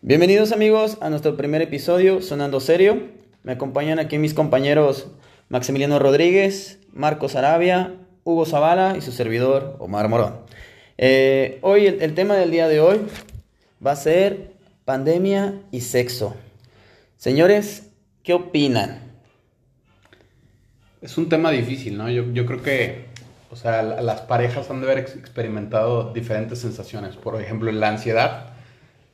Bienvenidos amigos a nuestro primer episodio Sonando Serio. Me acompañan aquí mis compañeros Maximiliano Rodríguez, Marcos Arabia, Hugo Zavala y su servidor Omar Morón. Eh, hoy el, el tema del día de hoy va a ser pandemia y sexo. Señores, ¿qué opinan? Es un tema difícil, ¿no? Yo, yo creo que, o sea, la- las parejas han de haber ex- experimentado diferentes sensaciones. Por ejemplo, la ansiedad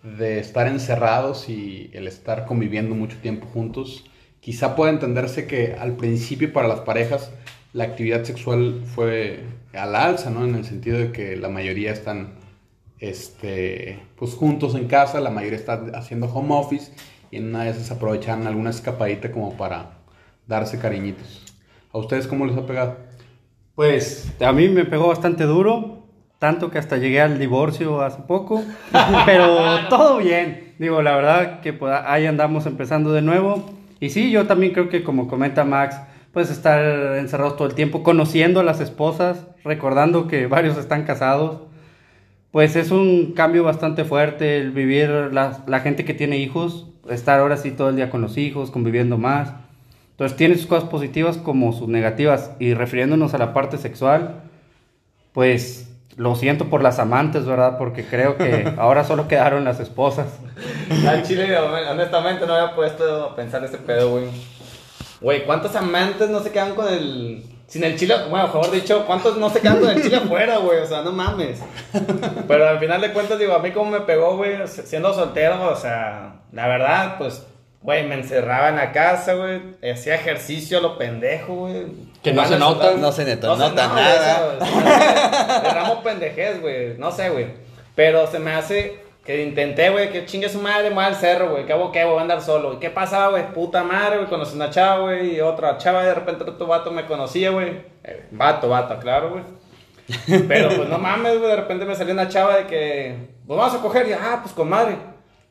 de estar encerrados y el estar conviviendo mucho tiempo juntos. Quizá pueda entenderse que al principio para las parejas la actividad sexual fue al alza, ¿no? En el sentido de que la mayoría están, este, pues juntos en casa, la mayoría está haciendo home office y en una de esas aprovechan alguna escapadita como para darse cariñitos. ¿A ustedes cómo les ha pegado? Pues a mí me pegó bastante duro, tanto que hasta llegué al divorcio hace poco, pero todo bien. Digo, la verdad que pues, ahí andamos empezando de nuevo. Y sí, yo también creo que como comenta Max, pues estar encerrados todo el tiempo, conociendo a las esposas, recordando que varios están casados, pues es un cambio bastante fuerte el vivir la, la gente que tiene hijos, estar ahora sí todo el día con los hijos, conviviendo más. Entonces tiene sus cosas positivas como sus negativas. Y refiriéndonos a la parte sexual, pues lo siento por las amantes, ¿verdad? Porque creo que ahora solo quedaron las esposas. Al chile, honestamente, no había puesto a pensar ese pedo, güey. Güey, ¿cuántos amantes no se quedan con el. Sin el chile, bueno, mejor dicho, ¿cuántos no se quedan con el chile afuera, güey? O sea, no mames. Pero al final de cuentas, digo, a mí como me pegó, güey, siendo soltero, o sea, la verdad, pues, güey, me encerraba en la casa, güey, hacía ejercicio a lo pendejo, güey. Que no se nota. No se nota- No nota no, nada. güey, eso, Derramo pendejez, güey. No sé, güey. Pero se me hace que intenté, güey, que chingue su madre, me al cerro, güey. ¿Qué hago qué? Voy a andar solo. ¿Y qué pasaba, güey? Puta madre, güey. Conocí una chava, güey. Y otra chava, y de repente otro vato me conocía, güey. Eh, vato, vato, claro, güey. Pero pues no mames, güey. De repente me salió una chava de que, pues vamos a coger. Y ah, pues con madre.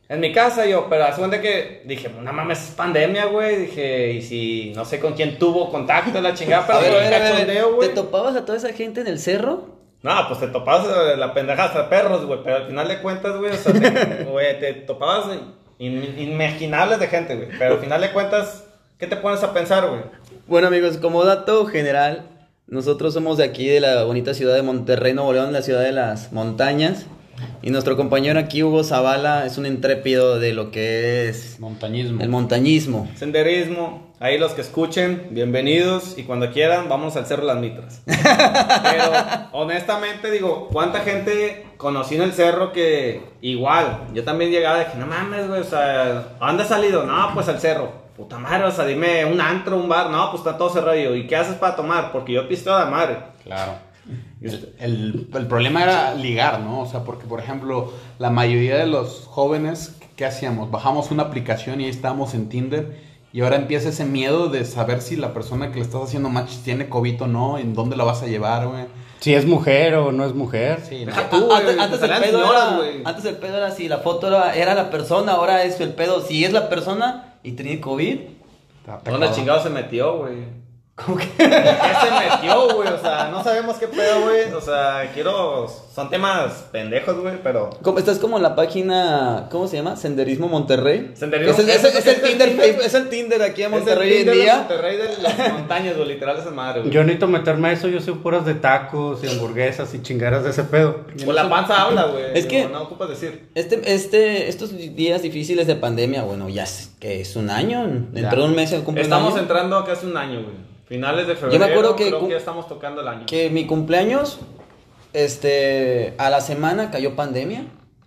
En mi casa, yo, pero hace cuenta que dije, no mames, es pandemia, güey. Dije, y si no sé con quién tuvo contacto, la chingada, pero A ver, a ver, a ver, ¿Te topabas a toda esa gente en el cerro? No, pues te topabas eh, la pendeja hasta perros, güey. Pero al final de cuentas, güey, o sea, te, güey, te topabas in- inimaginables de gente, güey. Pero al final de cuentas, ¿qué te pones a pensar, güey? Bueno amigos, como dato general, nosotros somos de aquí, de la bonita ciudad de Monterrey, Nuevo León, la ciudad de las montañas. Y nuestro compañero aquí, Hugo Zavala, es un intrépido de lo que es Montañismo. el montañismo. Senderismo, ahí los que escuchen, bienvenidos. Y cuando quieran, vamos al Cerro Las Mitras. Pero honestamente, digo, ¿cuánta gente conocí en el cerro que igual? Yo también llegaba de que no mames, güey, o sea, ¿a dónde has salido? No, pues al cerro. Puta madre, o sea, dime un antro, un bar. No, pues está todo cerrado. Y yo, ¿Y qué haces para tomar? Porque yo pisteo a la madre. Claro. El, el- el problema era ligar, ¿no? O sea, porque, por ejemplo, la mayoría de los jóvenes, ¿qué hacíamos? Bajamos una aplicación y ahí estábamos en Tinder. Y ahora empieza ese miedo de saber si la persona que le estás haciendo match tiene COVID o no, en dónde la vas a llevar, güey. Si es mujer o no es mujer. Sí, ¿no? Deja tú, güey, antes, te antes el pedo era, antes el pedo era si la foto era, era la persona, ahora es el pedo si es la persona y tiene COVID. ¿Dónde chingado se metió, güey? ¿Cómo que? ¿Qué se metió, güey? O sea, no sabemos qué pedo, güey. O sea, quiero. Son temas pendejos, güey, pero. Como- Estás como en la página, ¿cómo se llama? Senderismo Monterrey. Senderismo- Es el, es el- es el es el Tinder, Tinder, es el Tinder aquí en Es el Monterrey hoy en Tinder de. Monterrey de las montañas, güey. Literal, esa madre, güey. Yo necesito meterme a eso, yo soy puras de tacos y hamburguesas y chingaras de ese pedo. Con la panza habla, güey. Es que- No, no ocupas decir. Este, este, estos días difíciles de pandemia, bueno, ya es, que es un año, dentro de un mes se cumple un Estamos año. entrando a casi un año, güey. Finales de febrero. Yo me acuerdo que Creo que ya estamos tocando el año. Que mi cumpleaños, este, a la semana cayó pandemia.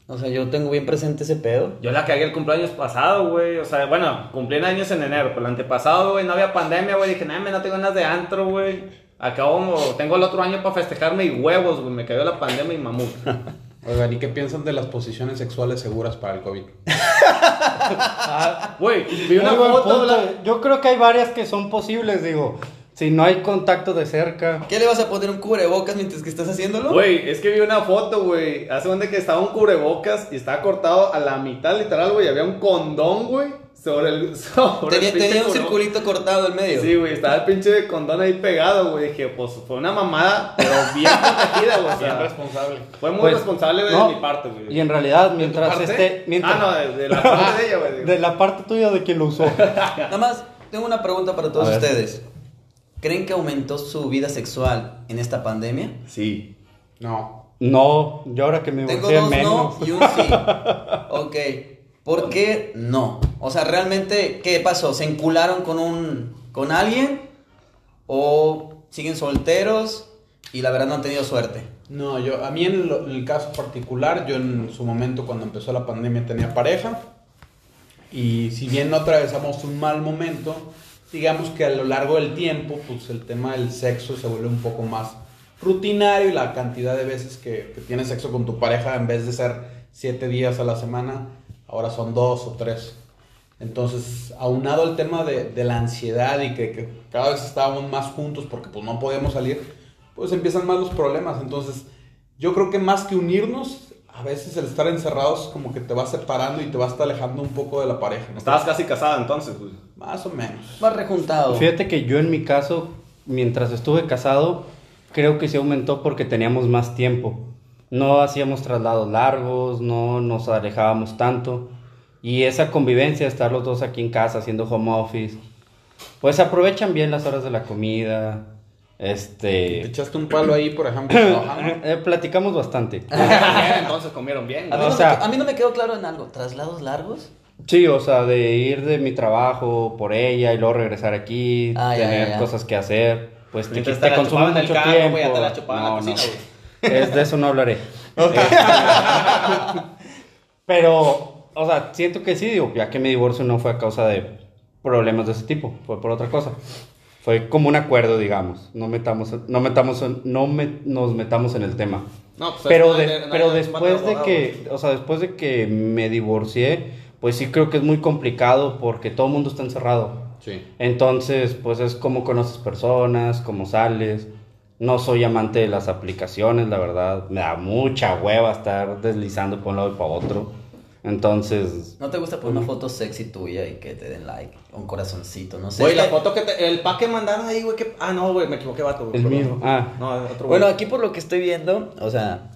O sea, yo tengo bien presente ese pedo. Yo la cagué el cumpleaños pasado, güey. O sea, bueno, cumplí en años en enero, pero el antepasado, güey, no había pandemia, güey. Dije, nah, me, no tengo ganas de antro, güey. Acabo, tengo el otro año para festejarme y huevos, güey. Me cayó la pandemia y mamut. Oigan, ¿y qué piensan de las posiciones sexuales seguras para el COVID? Ah, Güey, vi una foto. punto. la- Yo creo que hay varias que son posibles, digo. si no hay contacto de cerca. ¿Qué le vas a poner un cubrebocas mientras que estás haciéndolo? Güey, es que vi una foto, güey. Hace donde que estaba un cubrebocas y estaba cortado a la mitad, literal, güey. Había un condón, güey, sobre el. Sobre tenía el tenía un circulito cortado en medio. Sí, güey, estaba el pinche condón ahí pegado, güey. Dije, pues fue una mamada, pero bien protegida, güey. O Bien responsable. fue muy Pues, responsable, güey, no, de mi parte, güey. Y en realidad, mientras esté. Mientras, Ah, no, de, de la parte de ella, güey. de la parte tuya de quien lo usó. Nada más, tengo una pregunta para todos ustedes. ¿Creen que aumentó su vida sexual en esta pandemia? Sí. No. No, yo ahora que me Tengo dos menos. no y un sí. Ok. ¿Por qué no? O sea, realmente, ¿qué pasó? ¿Se encularon con un con alguien? ¿O siguen solteros y la verdad no han tenido suerte? No, yo, a mí en, el caso particular, yo en su momento cuando empezó la pandemia tenía pareja y si bien no atravesamos un mal momento, digamos que a lo largo del tiempo, pues el tema del sexo se vuelve un poco más rutinario y la cantidad de veces que, que tienes sexo con tu pareja en vez de ser siete días a la semana, ahora son dos o tres. Entonces, aunado al tema de, de la ansiedad y que, que cada vez estábamos más juntos porque pues no podíamos salir, pues empiezan más los problemas. Entonces, yo creo que más que unirnos, a veces el estar encerrados como que te va separando y te vas alejando un poco de la pareja. ¿no? Estabas casi casada entonces, güey. Más o menos. Más rejuntado. Fíjate que yo en mi caso, mientras estuve casado, creo que se aumentó porque teníamos más tiempo. No hacíamos traslados largos, no nos alejábamos tanto. Y esa convivencia, estar los dos aquí en casa haciendo home office, pues aprovechan bien las horas de la comida. Te Este. echaste un palo ahí, por ejemplo, trabajando. eh, platicamos bastante. Bien, entonces comieron bien. A mí. O no sea- me, a mí no me quedó claro en algo. ¿Traslados largos? Sí, o sea, de ir de mi trabajo por ella y luego regresar aquí, Ah, tener ya, ya. cosas que hacer, pues te, Mientras te te la consume chupaban en el mucho carro, tiempo. te la no, cocina, no. Es de eso no hablaré. Pero, o sea, siento que sí, digo, ya que mi divorcio no fue a causa de problemas de ese tipo, fue por otra cosa. Fue como un acuerdo, digamos. No metamos, no metamos, no me- nos metamos en el tema. No, pues, pero de- hay- pero después de que, o sea, después de que me divorcié, pues sí creo que es muy complicado porque todo el mundo está encerrado. Sí. Entonces, pues es como conoces personas, cómo sales. No soy amante de las aplicaciones, la verdad. Me da mucha hueva estar deslizando por un lado y para otro. Entonces, ¿No te gusta poner una foto sexy tuya y que te den like? Un corazoncito, no sé. Güey, la que- foto que te, el pack que mandaron ahí, güey, que... Ah, no, güey, me equivoqué, vato, güey. el perdón. mío. Ah, No, otro güey. Bueno, aquí por lo que estoy viendo, o sea,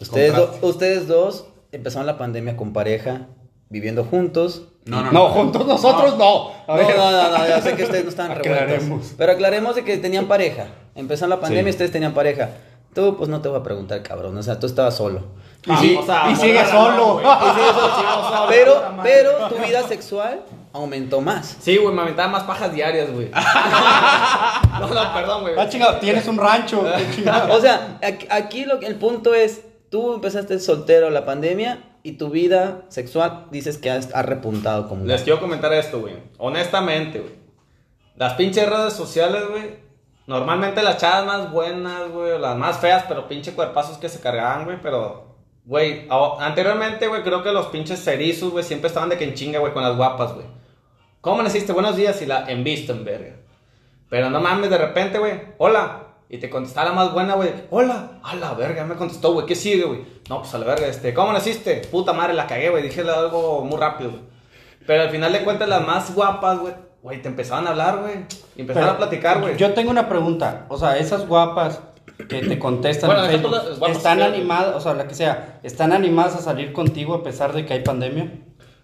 ustedes, do- ustedes dos empezaron la pandemia con pareja, viviendo juntos. No, no, no, juntos nosotros no. A No, ver. no, no, no, ya sé que ustedes no están revueltos. Pero aclaremos de que tenían pareja. Empezó la pandemia y Sí. ustedes tenían pareja. Tú, pues no te voy a preguntar, cabrón. O sea, tú estabas solo. Y, sí- Vamos a y sigue mano, solo. Y Pero, pero tu vida sexual aumentó más. Sí, güey, me aventaba más pajas diarias, güey. no, no, perdón, güey. Ah, chingado, tienes un rancho. O sea, aquí, lo, que- el punto es, tú empezaste soltero la pandemia y tu vida sexual dices que has- ha repuntado como Les quiero comentar esto, güey. Honestamente, güey. Las pinches redes sociales, güey. Normalmente las chavas más buenas, güey. Las más feas, pero pinche cuerpazos que se cargaban, güey. Pero, güey. Anteriormente, güey, creo que los pinches cerizos, güey, siempre estaban de que en chinga, güey, con las guapas, güey. ¿Cómo naciste? Buenos días y la envisten, verga. Pero no mames, de repente, güey. Hola. Y te contestaba la más buena, güey. Hola. A la verga, me contestó, güey. ¿Qué sigue, güey? No, pues a la verga, este. ¿Cómo naciste? Puta madre, la cagué, güey. Dije algo muy rápido, güey. Pero al final de cuentas, las más guapas, güey, güey, te empezaban a hablar, güey. Y empezaron a platicar, güey. Yo tengo una pregunta. O sea, esas guapas que te contestan Bueno, en Facebook, ¿están que- animadas, o sea, la que sea, ¿están animadas a salir contigo a pesar de que hay pandemia?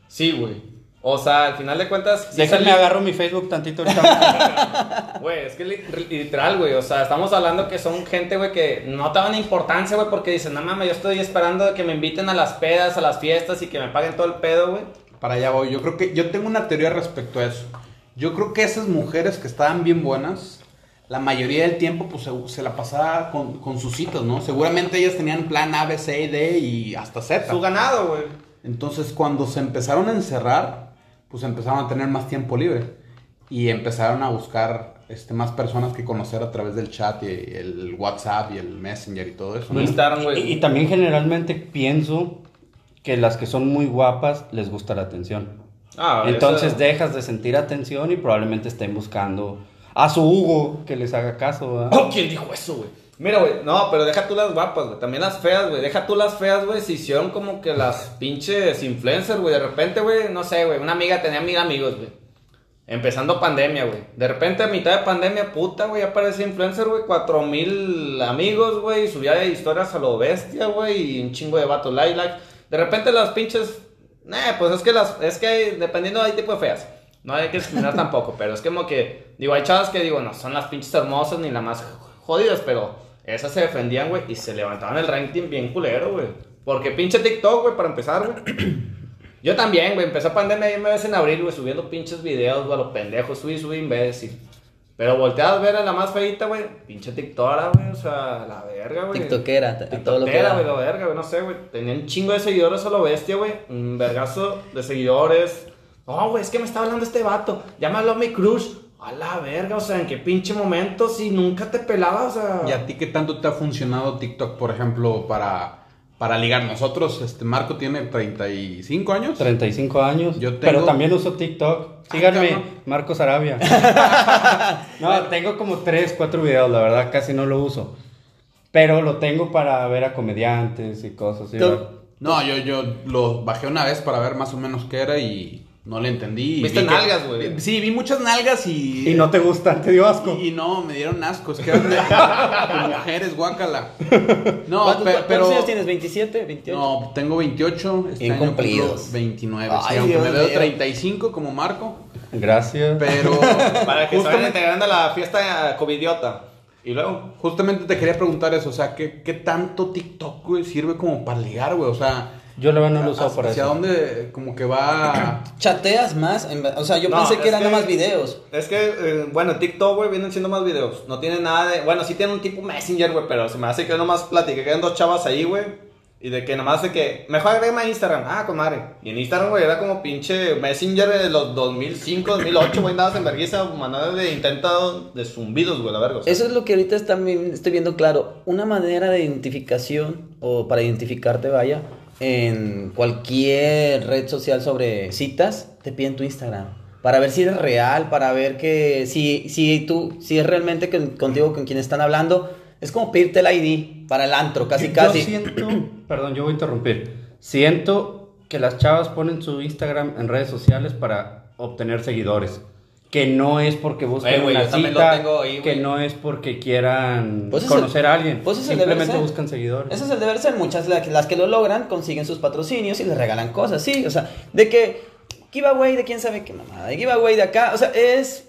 Sí, güey. O sea, al final de cuentas. sí Déjenme salí- agarro mi Facebook tantito ahorita. Güey, es que li- literal, güey. O sea, estamos hablando que son gente, güey, que no te dan importancia, güey, porque dicen, no mames, yo estoy esperando que me inviten a las pedas, a las fiestas y que me paguen todo el pedo, güey. Para allá voy. Yo creo que yo tengo una teoría respecto a eso. Yo creo que esas mujeres que estaban bien buenas, la mayoría del tiempo pues se, se la pasaba con, con sus citas, ¿no? Seguramente ellas tenían plan A, B, C y D y hasta Z. Su ganado, güey. Entonces cuando se empezaron a encerrar, pues empezaron a tener más tiempo libre y empezaron a buscar este, más personas que conocer a través del chat y el WhatsApp y el Messenger y todo eso. ¿no? Y, güey. y también generalmente pienso que las que son muy guapas les gusta la atención. Ah, Entonces dejas de sentir atención y probablemente estén buscando a su Hugo que les haga caso. ¿verdad? Oh, ¿quién dijo eso, güey? Mira, güey, no, pero deja tú las guapas, güey. También las feas, güey. Deja tú las feas, güey. Se hicieron como que las pinches influencers, güey. De repente, güey, no sé, güey. Una amiga tenía mil amigos, güey. Empezando pandemia, güey. De repente, a mitad de pandemia, puta, güey, aparece influencer, güey. Cuatro mil amigos, güey. Subía historias a lo bestia, güey. Y un chingo de vatos like, like. De repente las pinches. Nah, pues es que las. Es que dependiendo hay tipo de feas. No hay que discriminar tampoco, pero es como que. Digo, hay chavas que digo, no son las pinches hermosas ni las más jodidas, pero esas se defendían, güey. Y se levantaban el ranking bien culero, güey. Porque pinche TikTok, güey, para empezar, güey. Yo también, güey, empezó pandemia y me en abril, güey, subiendo pinches videos, güey, a los pendejos, subí, subí, imbécil. Pero volteas a ver a la más feita, güey, pinche TikTokera, güey, o sea, la verga, güey. TikTokera, t- todo lo que TikTokera, da. güey, la verga, güey, no sé, güey. Tenía un chingo de seguidores a lo bestia, güey. Un vergazo de seguidores. No, güey, es que me está hablando este vato. Ya me habló mi crush. A la verga, o sea, ¿en qué pinche momento si nunca te pelaba, o sea... ¿Y a ti qué tanto te ha funcionado TikTok, por ejemplo, para, para ligar? Nosotros, este, Marco tiene 35 años. 35 años. Yo tengo- Pero también uso TikTok. Síganme, cabrón. Marcos Arabia. no, tengo como 3, 4 videos, la verdad, casi no lo uso. Pero lo tengo para ver a comediantes y cosas. No, yo, yo lo bajé una vez para ver más o menos qué era y no le entendí. ¿Viste vi nalgas, güey? Sí, vi muchas nalgas y... Y no te gustan, te dio asco. Y, y no, me dieron asco, es que eran de, mujeres, guácala. No, ¿Cuántos, pe- cuántos pero... años tienes? ¿27? ¿28? No, tengo 28, este Bien año cumplo cumplidos. 29, Ay, sí, aunque Dios me veo mío. 35 como Marco, Gracias. pero... Para que se vayan justamente, integrando a la fiesta covidiota. Y luego... justamente te quería preguntar eso, o sea, ¿qué, qué tanto TikTok, güey, sirve como para ligar, güey? O sea... Yo la verdad no lo uso ¿Hacia para eso. dónde como que va...? ¿Chateas más? En O sea, yo No, pensé que eran que- nada más videos. Es que, eh, bueno, TikTok, güey, vienen siendo más videos. No tiene nada de. Bueno, sí tiene un tipo Messenger, güey, pero se me hace que nomás platiqué que dos chavas ahí, güey. Y de que nomás de que. Mejor agrégame a Instagram. Ah, con madre. Y en Instagram, güey, era como pinche Messenger de los 2005, 2008, güey, andabas en vergüenza, manera de intento de zumbidos, güey, la verga. o sea. Eso es lo que ahorita también estoy viendo claro. Una manera de identificación, o para identificarte, vaya, en cualquier red social sobre citas, te piden tu Instagram. Para ver si eres real, para ver que si, si tú, si es realmente con- contigo con quien están hablando. Es como pedirte el ID para el antro, casi Yo- casi. Yo siento, perdón, yo voy a interrumpir. Siento que las chavas ponen su Instagram en redes sociales para obtener seguidores. Que no es porque busquen Eh, güey, una cita, tengo ahí, que no es porque quieran Pues conocer el- a alguien. pues Simplemente buscan seguidores. Ese es el deber ser. Muchas la- las que lo logran consiguen sus patrocinios y les regalan cosas, sí. O sea, de que giveaway de quién sabe qué mamada, de giveaway de acá. O sea, es.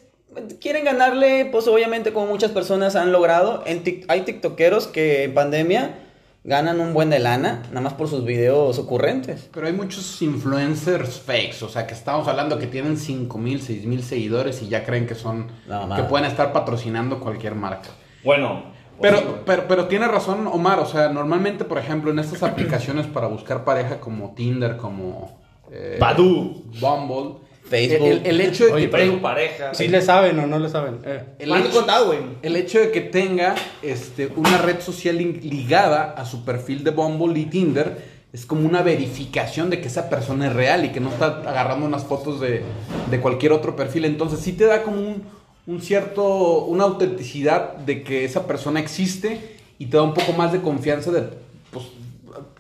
Quieren ganarle, pues obviamente, como muchas personas han logrado. En Tik- hay TikTokeros que en pandemia ganan un buen de lana, nada más por sus videos ocurrentes. Pero hay muchos influencers fakes, o sea, que estamos hablando que tienen 5 mil, 6 mil seguidores y ya creen que son, No, que pueden estar patrocinando cualquier marca. Bueno. Pero, pero, pero tiene razón Omar, o sea, normalmente, por ejemplo, en estas aplicaciones para buscar pareja como Tinder, como eh, Badoo. Bumble, Facebook. el, el hecho de Oye, que Pero tenga- tu pareja. Si le saben o no le saben. Eh. el ¿Cuánto hecho- contado, güey? El hecho de que tenga este, una red social ligada a su perfil de Bumble y Tinder es como una verificación de que esa persona es real y que no está agarrando unas fotos de, de cualquier otro perfil. Entonces sí te da como un, un cierto, una autenticidad de que esa persona existe y te da un poco más de confianza de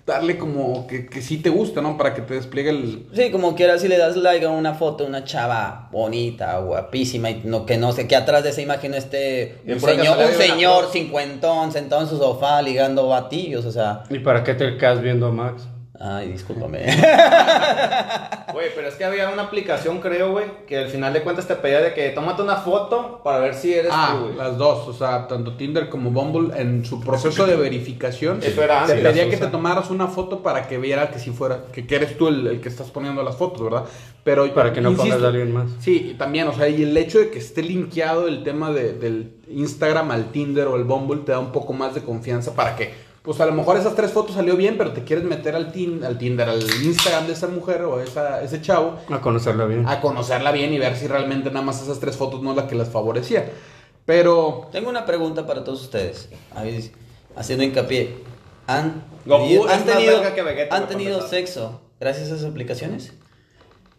darle como que, que sí te gusta, ¿no? Para que te despliegue el... Sí, como quieras, si le das like a una foto de una chava bonita, guapísima, y no, que no sé, que atrás de esa imagen esté un señor, un cincuentón sentado en su sofá ligando batillos, o sea. ¿Y para qué te quedas viendo a Max? Ay, discúlpame. Güey, pero es que había una aplicación, creo, güey, que al final de cuentas te pedía de que tómate una foto para ver si eres Ah, tú, güey. las dos, o sea, tanto Tinder como Bumble en su proceso de verificación Eso era te antes. pedía las que te tomaras una foto para que viera que si fuera, que, que eres tú el, el que estás poniendo las fotos, ¿verdad? Pero Para que no insisto, pongas a alguien más. Sí, también, o sea, y el hecho de que esté linkeado el tema de- del Instagram al Tinder o el Bumble te da un poco más de confianza para que, pues a lo mejor esas tres fotos salió bien, pero te quieres meter al, tin, al Tinder, al Instagram de esa mujer o esa, ese chavo A conocerla bien. a conocerla bien y ver si realmente nada más esas tres fotos no es la que las favorecía. Pero Tengo una pregunta para todos ustedes, ahí, haciendo hincapié. ¿Han, Goku tenido- han tenido, verga que Vegeta, ¿han tenido sexo gracias a esas aplicaciones?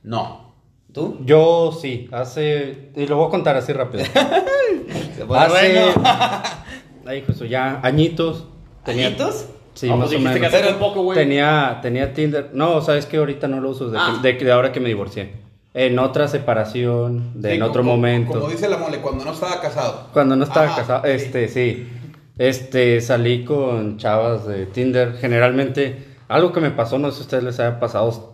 no. ¿Tú? Yo sí, hace... Y lo voy a contar así rápido. Hace. bueno. Ay, pues ya, añitos. ¿Añitos? Sí, más pues o dijiste menos. que hace un poco, güey. Tenía, tenía Tinder. No, sabes que ahorita no lo uso desde, Ah. que- de, de ahora que me divorcié. En otra separación, de, Sí, en otro como- momento. Como dice la mole, cuando no estaba casado. Cuando no estaba casado, sí. este, sí. Este, salí con chavas de Tinder. Generalmente, algo que me pasó, no sé si a ustedes les haya pasado,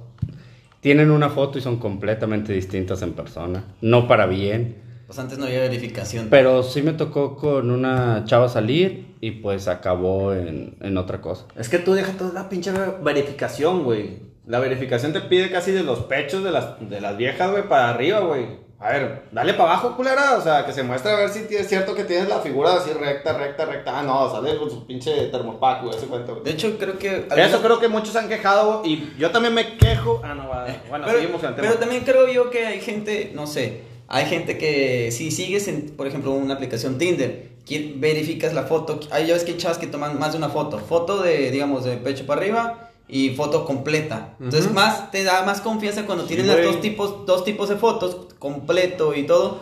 tienen una foto y son completamente distintas en persona. No para bien. Pues antes no había verificación. Pero sí me tocó con una chava salir y pues acabó en, en otra cosa. Es que tú dejas toda la pinche verificación, güey. La verificación te pide casi de los pechos de las, de las viejas, güey, para arriba, güey. A ver, dale para abajo, culera. O sea, que se muestre a ver si es cierto que tienes la figura así recta, recta, recta. Ah, no, sale con su pinche termopack, güey, ese cuento, güey. De hecho, creo que. Eso creo que muchos han quejado y yo también me quejo. Ah, no, va. Bueno, pero, seguimos el tema. pero también creo yo que hay gente, no sé, hay gente que si sigues, en, por ejemplo, una aplicación Tinder, verificas la foto, hay ya ves que hay chavas que toman más de una foto, foto de, digamos, de pecho para arriba y foto completa. Entonces, más te da más confianza cuando Sí, tienes las güey. dos tipos, dos tipos de fotos, completo y todo.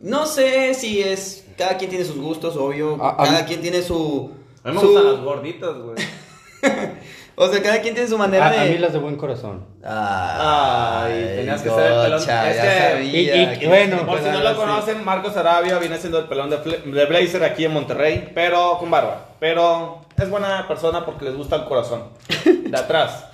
No sé si es, cada quien tiene sus gustos, obvio, A- a cada mí- quien tiene su... A mí me su- gustan las gorditas, güey. o sea, cada quien tiene su manera A, de... a mí las de buen corazón. Ay, tenías que ser el pelón. gocha, Es ya que- sabía y- y- que- bueno, Por si no lo sí. conocen, Marcos Arabia viene siendo el pelón de, de Blazer aquí en Monterrey, pero con barba. Pero es buena persona porque les gusta el corazón. De atrás.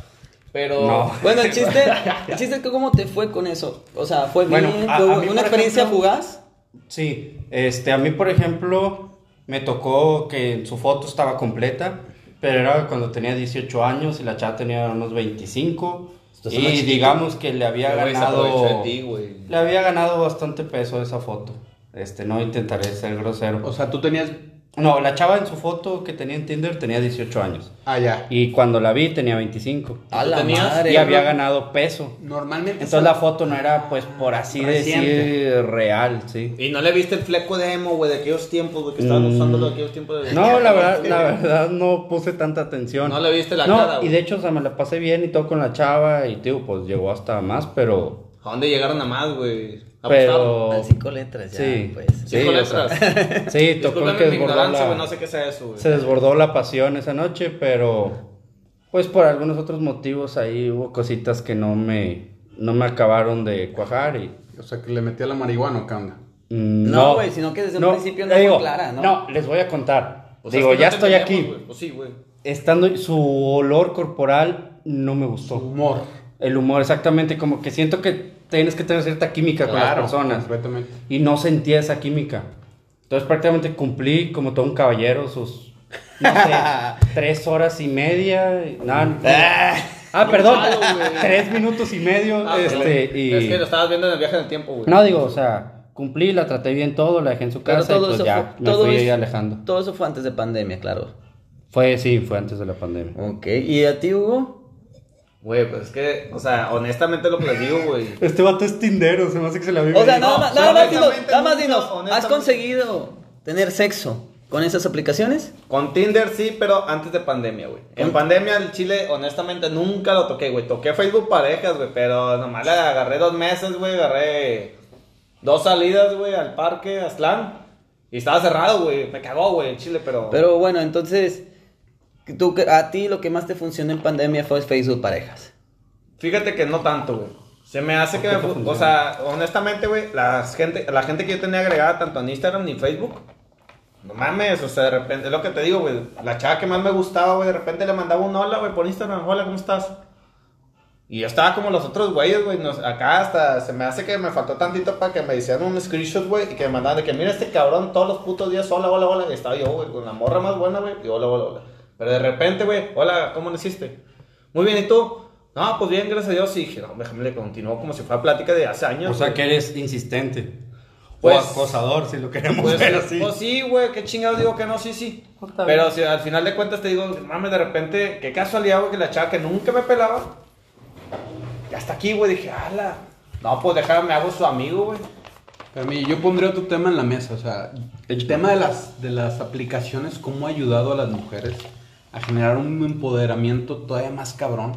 Pero. No. Bueno, el chiste, el chiste es que cómo te fue con eso. O sea, fue Bueno, bien, a- fue a mí, una experiencia ejemplo- fugaz. Sí, este, a mí por ejemplo me tocó que su foto estaba completa, pero era cuando tenía 18 años y la chava tenía unos 25 Estás más y digamos que le había ganado ti, le había ganado bastante peso esa foto. Este, no intentaré ser grosero. O sea, tú tenías. No, la chava en su foto que tenía en Tinder tenía 18 años Ah, ya. y cuando la vi tenía 25 A la tenías- madre. y había ganado peso. Normalmente. Entonces la foto no era pues por así Reciente. decir real, sí. Y no le viste el fleco de emo, güey, de aquellos tiempos, güey, que estaban Mm. usando de aquellos tiempos de. No, la verdad, la verdad no puse tanta atención. No le viste la No, cara, y güey. de hecho, o sea, me la pasé bien y todo con la chava y, tío, pues llegó hasta más, pero... ¿A dónde llegaron a más, güey? Pero... Al cinco letras ya, Sí, pues. sí, Cinco o sea, letras. sí, tocó Discúlpame que desbordó ignorancia, la- güey, no sé qué sea eso, güey. Se desbordó la pasión esa noche, pero... Pues por algunos otros motivos ahí hubo cositas que no me... No me acabaron de cuajar y... O sea, que le metía la marihuana o mm, No, güey, sino que desde un principio no fue clara, ¿no? No, les voy a contar. O sea, Digo, es que ya no estoy aquí. güey. Pues sí, güey. Estando... Su olor corporal no me Su gustó. humor. El humor, exactamente, como que siento que tienes que tener cierta química con las personas. Completamente. Y no sentía esa química. Entonces prácticamente cumplí como todo un caballero sus, no sé, tres horas y media. y- nada, ah, perdón, malo, tres minutos y medio. Ah, este, y... Es que lo estabas viendo en el viaje del tiempo, güey. No, digo, o sea, cumplí, la traté bien todo, la dejé en su Pero casa y todo pues eso ya fue, me todo fui eso- alejando. Todo eso fue antes de pandemia, claro. Fue, sí, fue antes de la pandemia. Ok, ¿y a ti, Hugo? Güey, pues es que, o sea, honestamente lo que les digo, güey. Este vato es tindero, se me hace que se la vive. O sea, nada No, más, nada más dinos, nada más dinos, ¿has conseguido tener sexo con esas aplicaciones? Con Tinder sí, pero antes de pandemia, güey. En ¿Con- pandemia el Chile, honestamente, nunca lo toqué, güey. Toqué Facebook parejas, güey, pero nomás le agarré dos meses, güey. Agarré dos salidas, güey, al parque, a Aztlán. Y estaba cerrado, güey. Me cagó, güey, el Chile, pero... Pero bueno, entonces, tú, a ti lo que más te funcionó en pandemia fue Facebook parejas. Fíjate que no tanto, güey. Se me hace que ¿Por me... qué te fu- O sea, honestamente, güey, la gente, la gente que yo tenía agregada tanto en Instagram ni Facebook... No mames, o sea, de repente, es lo que te digo, güey. La chava que más me gustaba, güey, de repente le mandaba un hola, güey, por Instagram. Hola, ¿cómo estás? Y yo estaba como los otros güeyes, güey. nos- Acá hasta se me hace que me faltó tantito para que me hicieran un screenshot, güey. Y que me mandaban de que mira este cabrón todos los putos días, hola, hola, hola. Y estaba yo, güey, con la morra más buena, güey. Y hola, hola, hola. Pero de repente, güey, hola, ¿cómo lo hiciste? Muy bien, ¿y tú? No, pues bien, gracias a Dios. Y dije, no, déjame le continuó como si fuera plática de hace años. O sea, güey. que eres insistente. Pues- o acosador, si lo queremos Pues, ver sí, así. pues sí, güey, qué chingados digo que no, sí, sí. Pero si al final de cuentas te digo, mames, de repente, qué casualidad, güey, que la chava que nunca me pelaba, ya está aquí, güey, dije, ala. No, pues déjame, me hago su amigo, güey. Pero mí, yo pondría otro tema en la mesa, o sea, el tema de las, de las aplicaciones, cómo ha ayudado a las mujeres a generar un empoderamiento todavía más cabrón.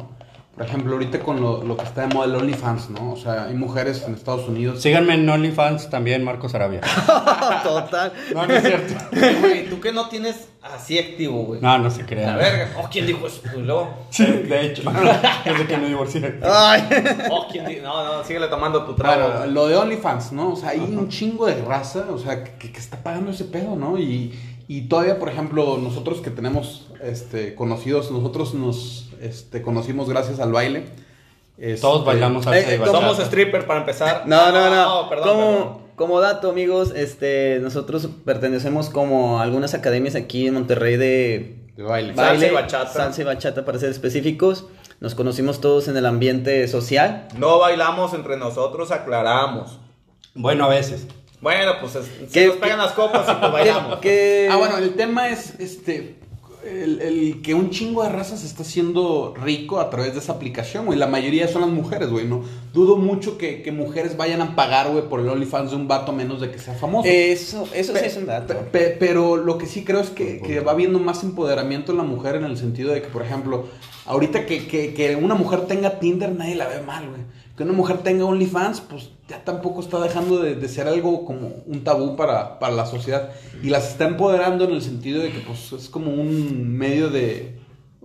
por ejemplo, ahorita con lo, lo que está de moda el OnlyFans, ¿no? O sea, hay mujeres en Estados Unidos. Síganme en OnlyFans también, Marcos Arabia. Total. No, no es cierto. Güey, ¿tú que no tienes así activo, güey? No, no se La crean. verga. Oh, ¿quién dijo eso? Pues luego. Sí, de hecho. Desde que me divorcié. Ay. Oh, ¿quién dijo? No, no, síguele tomando tu trago. Claro, lo de OnlyFans, ¿no? O sea, hay un chingo de raza, o sea, que, que está pagando ese pedo, ¿no? Y, y todavía, por ejemplo, nosotros que tenemos este, conocidos, nosotros nos este, conocimos gracias al baile. Este, Todos bailamos salsa Eh. Somos stripper para empezar. No, no, no. perdón, como, perdón. como dato, amigos, este, nosotros pertenecemos como a algunas academias aquí en Monterrey de De baile. Salsa baile, y bachata. salsa y bachata para ser específicos. Nos conocimos todos en el ambiente social. No bailamos entre nosotros, aclaramos. Bueno, a veces. Bueno, pues es- si ¿Qué- nos pegan las copas y pues bailamos. Que- Ah, bueno, el tema es este. El, el que un chingo de raza se está haciendo rico a través de esa aplicación, güey. La mayoría son las mujeres, güey, ¿no? Dudo mucho que, que mujeres vayan a pagar, güey, por el OnlyFans de un vato a menos de que sea famoso. Eso, eso sí es un dato. pe- pe- pero lo que sí creo es que, que va habiendo más empoderamiento en la mujer en el sentido de que, por ejemplo, ahorita que, que- que una mujer tenga Tinder, nadie la ve mal, güey. Que una mujer tenga OnlyFans, pues ya tampoco está dejando de, de ser algo como un tabú para, para la sociedad. Y las está empoderando en el sentido de que, pues, es como un medio de...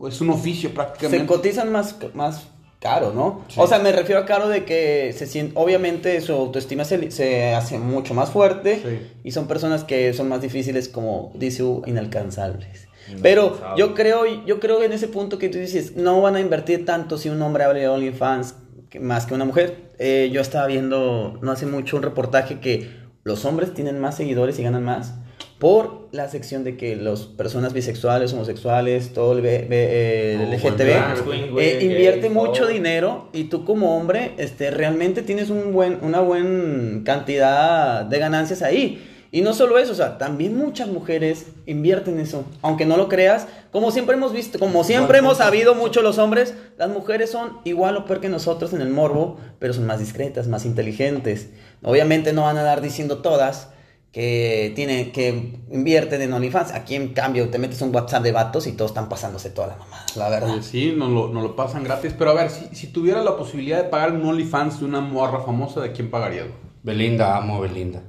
Es un oficio prácticamente. se cotizan más, más caro, ¿no? O sea, me refiero a caro de que se siente, obviamente su autoestima se, se hace mucho más fuerte Sí. y son personas que son más difíciles, como dice Hugo, inalcanzables. Pero yo creo, yo creo en ese punto que tú dices, no van a invertir tanto si un hombre abre de OnlyFans más que una mujer. Eh, yo estaba viendo no hace mucho un reportaje que los hombres tienen más seguidores y ganan más por la sección de que las personas bisexuales, homosexuales, todo el B- B- Oh, LGTB güey, eh, invierte mucho dinero y tú como hombre este, realmente tienes un buen, una buena cantidad de ganancias ahí. Y no solo eso, o sea, también muchas mujeres invierten eso. Aunque no lo creas, como siempre hemos visto, como siempre hemos sabido mucho los hombres, las mujeres son igual o peor que nosotros en el morbo, pero son más discretas, más inteligentes. Obviamente no van a dar diciendo todas que tienen que invierten en OnlyFans. Aquí en cambio te metes un WhatsApp de vatos y todos están pasándose toda la mamada, la verdad. Oye, sí, nos lo, nos lo pasan gratis. Pero a ver, si, si tuviera la posibilidad de pagar un OnlyFans de una morra famosa, ¿de quién pagaría? güey? Belinda, amo Belinda.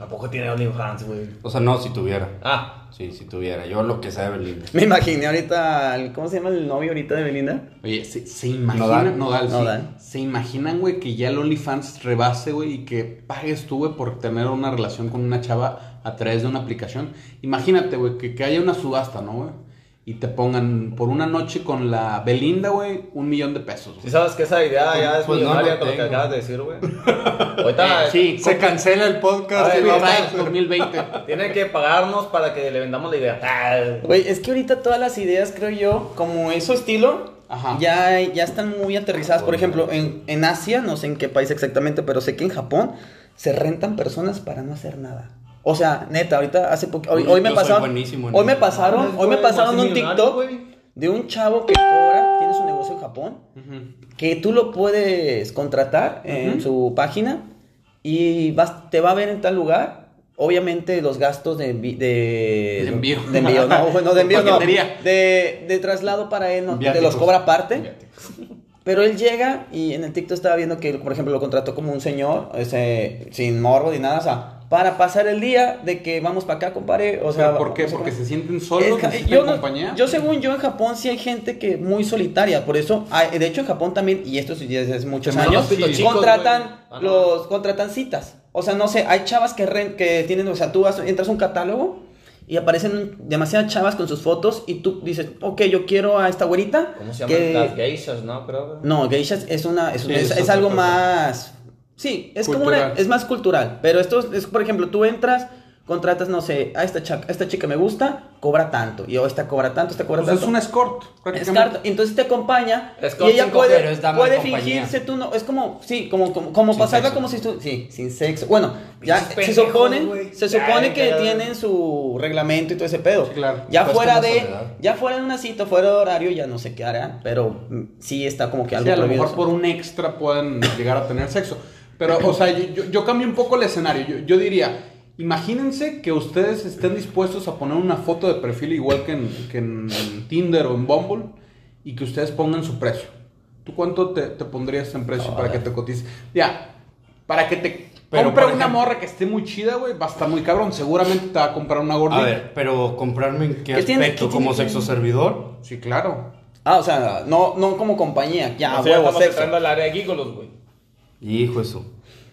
¿A poco tiene OnlyFans, güey? O sea, no, si tuviera. Ah, Sí, si tuviera. Yo lo que sea de Belinda. Me imaginé ahorita, ¿cómo se llama el novio ahorita de Belinda? Oye, ¿se, se imaginan? Nodal. sí. Nodal. ¿Se imaginan, güey, que ya el OnlyFans rebase, güey, y que pagues tú, güey, por tener una relación con una chava a través de una aplicación? Imagínate, güey, que, que haya una subasta, ¿no, güey? Y te pongan por una noche con la Belinda, güey, un millón de pesos. si sabes que esa idea ya es Pues no millonaria lo con lo que acabas de decir, güey. Ahorita Sí, Se cancela el podcast. Ver, y vamos Copyright a hacer- 2020. tiene que pagarnos para que le vendamos la idea. Ah, Güey, es que ahorita todas las ideas, creo yo, como eso estilo, Ajá. ya, ya están muy aterrizadas. Por ejemplo, en, en Asia, no sé en qué país exactamente, pero sé que en Japón se rentan personas para no hacer nada. O sea, neta, ahorita hace poco, hoy, me pasaron, hoy me pasaron, Mames, hoy me pasaron un TikTok de un chavo que cobra, tiene su negocio en Japón, que tú lo puedes contratar en su página y vas, te va a ver en tal lugar. Obviamente los gastos de, envi- de, De envío. de envío, no, bueno, de envío no, de, de traslado para él, no, te los cobra aparte. Pero él llega y en el TikTok estaba viendo que, por ejemplo, lo contrató como un señor, ese, sin morbo ni nada, o sea, para pasar el día de que vamos para acá, compadre. O sea, ¿Pero ¿Por qué? no ¿Porque se sienten solos? es que ¿Necesitan yo, no- compañía? yo según yo en Japón sí hay gente que muy solitaria, por eso, hay- de hecho en Japón también, y esto sí desde hace muchos Hermanos años, chicos, contratan. Ah, no. los contratan citas. O sea, no sé, hay chavas que, ren- que tienen, o sea, tú vas, entras a un catálogo y aparecen demasiadas chavas con sus fotos y tú dices, ok, yo quiero a esta güerita. ¿Cómo se llaman que- las geishas, no? Creo. No, geishas es una, es, Sí, es- es es algo cosa. más, sí, es como una, es más cultural. Pero esto es, por ejemplo, tú entras, contratas, no sé, a esta, a esta chica me gusta, cobra tanto, y o esta cobra tanto, esta cobra Pues es tanto. un escort, Es prácticamente. carta. Entonces te acompaña Escort y ella puede, es puede fingirse tú no, es como sí, como como, como pasarla sexo. como si tú sí, sin sexo. Bueno, ya se supone se supone que tienen su reglamento y todo ese pedo. Sí, claro. Ya Pues fuera de soledad. ya fuera de una cita, fuera de horario ya no sé qué harán, pero mm, sí está como que algo Sí, a lo mejor por un extra pueden llegar a tener sexo. Pero, o sea, yo, yo- yo cambio un poco el escenario. Yo, yo diría, imagínense que ustedes estén dispuestos a poner una foto de perfil igual que en, que en Tinder o en Bumble y que ustedes pongan su precio. ¿Tú cuánto te, te pondrías en precio para que te cotice? Ya, para que te Pero, compre una ejemplo- morra que esté muy chida, güey, va a estar muy cabrón. Seguramente te va a comprar una A gordita. ver, pero comprarme en qué, ¿Qué tiene- aspecto, qué como tiene sexo servidor. Sí, claro. Ah, o sea, no, no como compañía. Ya, O sea, huevo, estamos sexo. entrando al área de gigolos, güey. Hijo eso.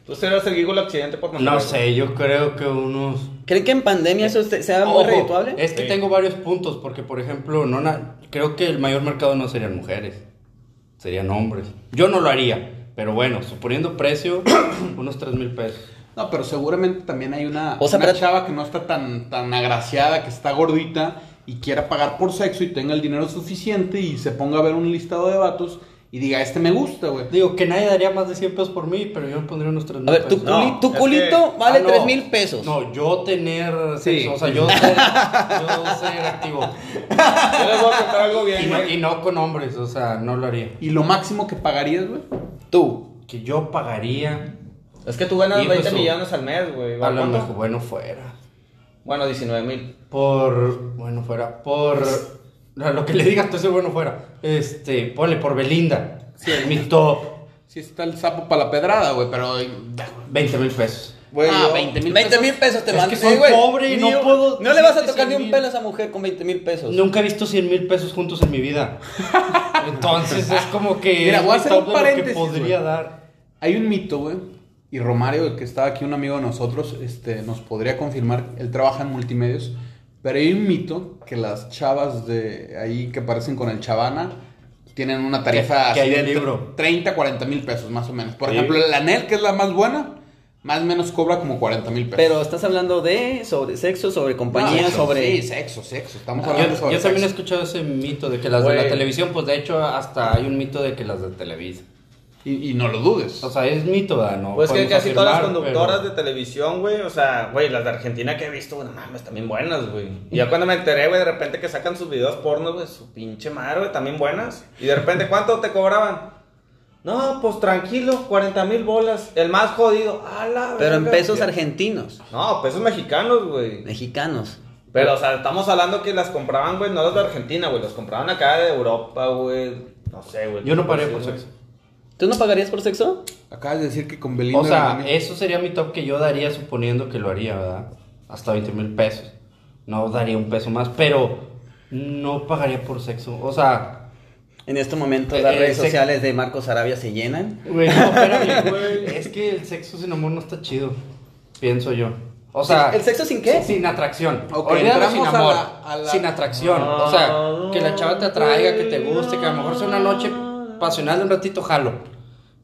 Tú serás el gigolo accidente por No sé, yo creo que unos. ¿Creen que en pandemia eso sea muy Ojo, redituable? Es que Sí. tengo varios puntos, porque por ejemplo, no na- creo que el mayor mercado no serían mujeres, serían hombres. Yo no lo haría, pero bueno, suponiendo precio, unos 3 mil pesos. No, pero seguramente también hay una, O sea, una pero- chava que no está tan, tan agraciada, que está gordita y quiera pagar por sexo y tenga el dinero suficiente y se ponga a ver un listado de vatos y diga, este me gusta, güey. Digo que nadie daría más de 100 pesos por mí, pero yo me pondría unos 3 mil A ver, tu, pesos. No, culi- tu culito que- vale Ah, no. 3 mil pesos. No, yo tener Sí. sexo, o sea, yo ser, yo ser activo. Yo les voy a contar algo Y bien, no, güey. y no con hombres, o sea, no lo haría. Y lo máximo que pagarías, güey. Tú. Que yo pagaría, Es que tú ganas Hijo 20 su- millones al mes, güey. a lo mejor, bueno, fuera. Bueno, 19 mil. Por, bueno, fuera, por, lo que le digas, tú ese bueno fuera. Este, ponle por Belinda. Sí, mi top, Sí está el sapo para la pedrada, güey, pero... 20 mil pesos. Güey, ah, yo- 20 mil 20 mil pesos te Es mando. que soy güey. pobre y no puedo No le vas a tocar ni 100 un pelo a esa mujer con 20 mil pesos. Nunca he visto 100 mil pesos juntos en mi vida. Entonces es como que. Mira, es voy a mi hacer top un de lo que paréntesis, podría güey. dar. Hay un mito, güey. Y Romario, el que estaba aquí, un amigo de nosotros, este, nos podría confirmar. Él trabaja en multimedios. Pero hay un mito que las chavas de ahí que aparecen con el chavana tienen una tarifa Que- que así hay de libro. 30, 40 mil pesos, más o menos. Por Sí. ejemplo, la NEL, que es la más buena, más o menos cobra como 40 mil pesos. Pero estás hablando de sobre sexo, sobre compañía, No, sobre. Sí, sexo, sexo. Estamos hablando Yo, sobre yo también he escuchado ese mito de que las de la televisión, pues de hecho, hasta hay un mito de que las de Televisa. Y, y no lo dudes. O sea, es mito. No Pues que casi todas las conductoras pero- de televisión, güey, o sea, güey, las de Argentina que he visto, güey, no mames, también buenas, güey. Y ya cuando me enteré, güey, de repente que sacan sus videos pornos, güey, su pinche madre, güey, también buenas. Y de repente, ¿cuánto te cobraban? No, pues tranquilo, 40 mil bolas. El más jodido, a la Pero en pesos argentinos, No, pesos mexicanos, güey. mexicanos. Pero, o sea, estamos hablando que las compraban, güey, no las de Argentina, güey, las compraban acá de Europa, güey. No sé, güey. Yo no paré por sexo. ¿Tú no pagarías por sexo? Acabas de decir que con Belinda... O sea, eso sería mi top que yo daría suponiendo que lo haría, ¿verdad? Hasta 20 mil pesos. No daría un peso más, pero no pagaría por sexo. O sea, En este momento Eh, las eh, redes sociales de Marcos Arabia se llenan. güey, no, espérame, güey. Es que el sexo sin amor no está chido, pienso yo. O sea, ¿El sexo sin qué? Sin atracción. Ok, Olvídalo sin a amor. la- a la- Sin atracción. O sea, que la chava te atraiga, que te guste, que a lo mejor sea una noche pasional de un ratito jalo.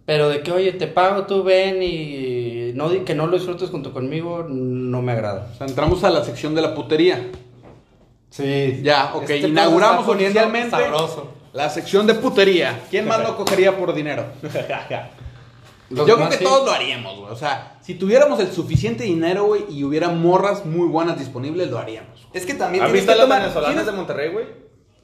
Pero de que, oye, te pago, tú ven y no, que no lo disfrutes junto conmigo, no me agrada. O sea, entramos a la sección de la putería. Sí. Ya, ok, Este inauguramos oficialmente sabroso. la sección de putería. ¿Quién más lo cogería por dinero? Los Yo creo que sí. todos lo haríamos, güey. O sea, si tuviéramos el suficiente dinero, güey, y hubiera morras muy buenas disponibles, lo haríamos. Es que también ¿Has tienes visto que a las tomar- venezolanas tienes- de Monterrey, güey?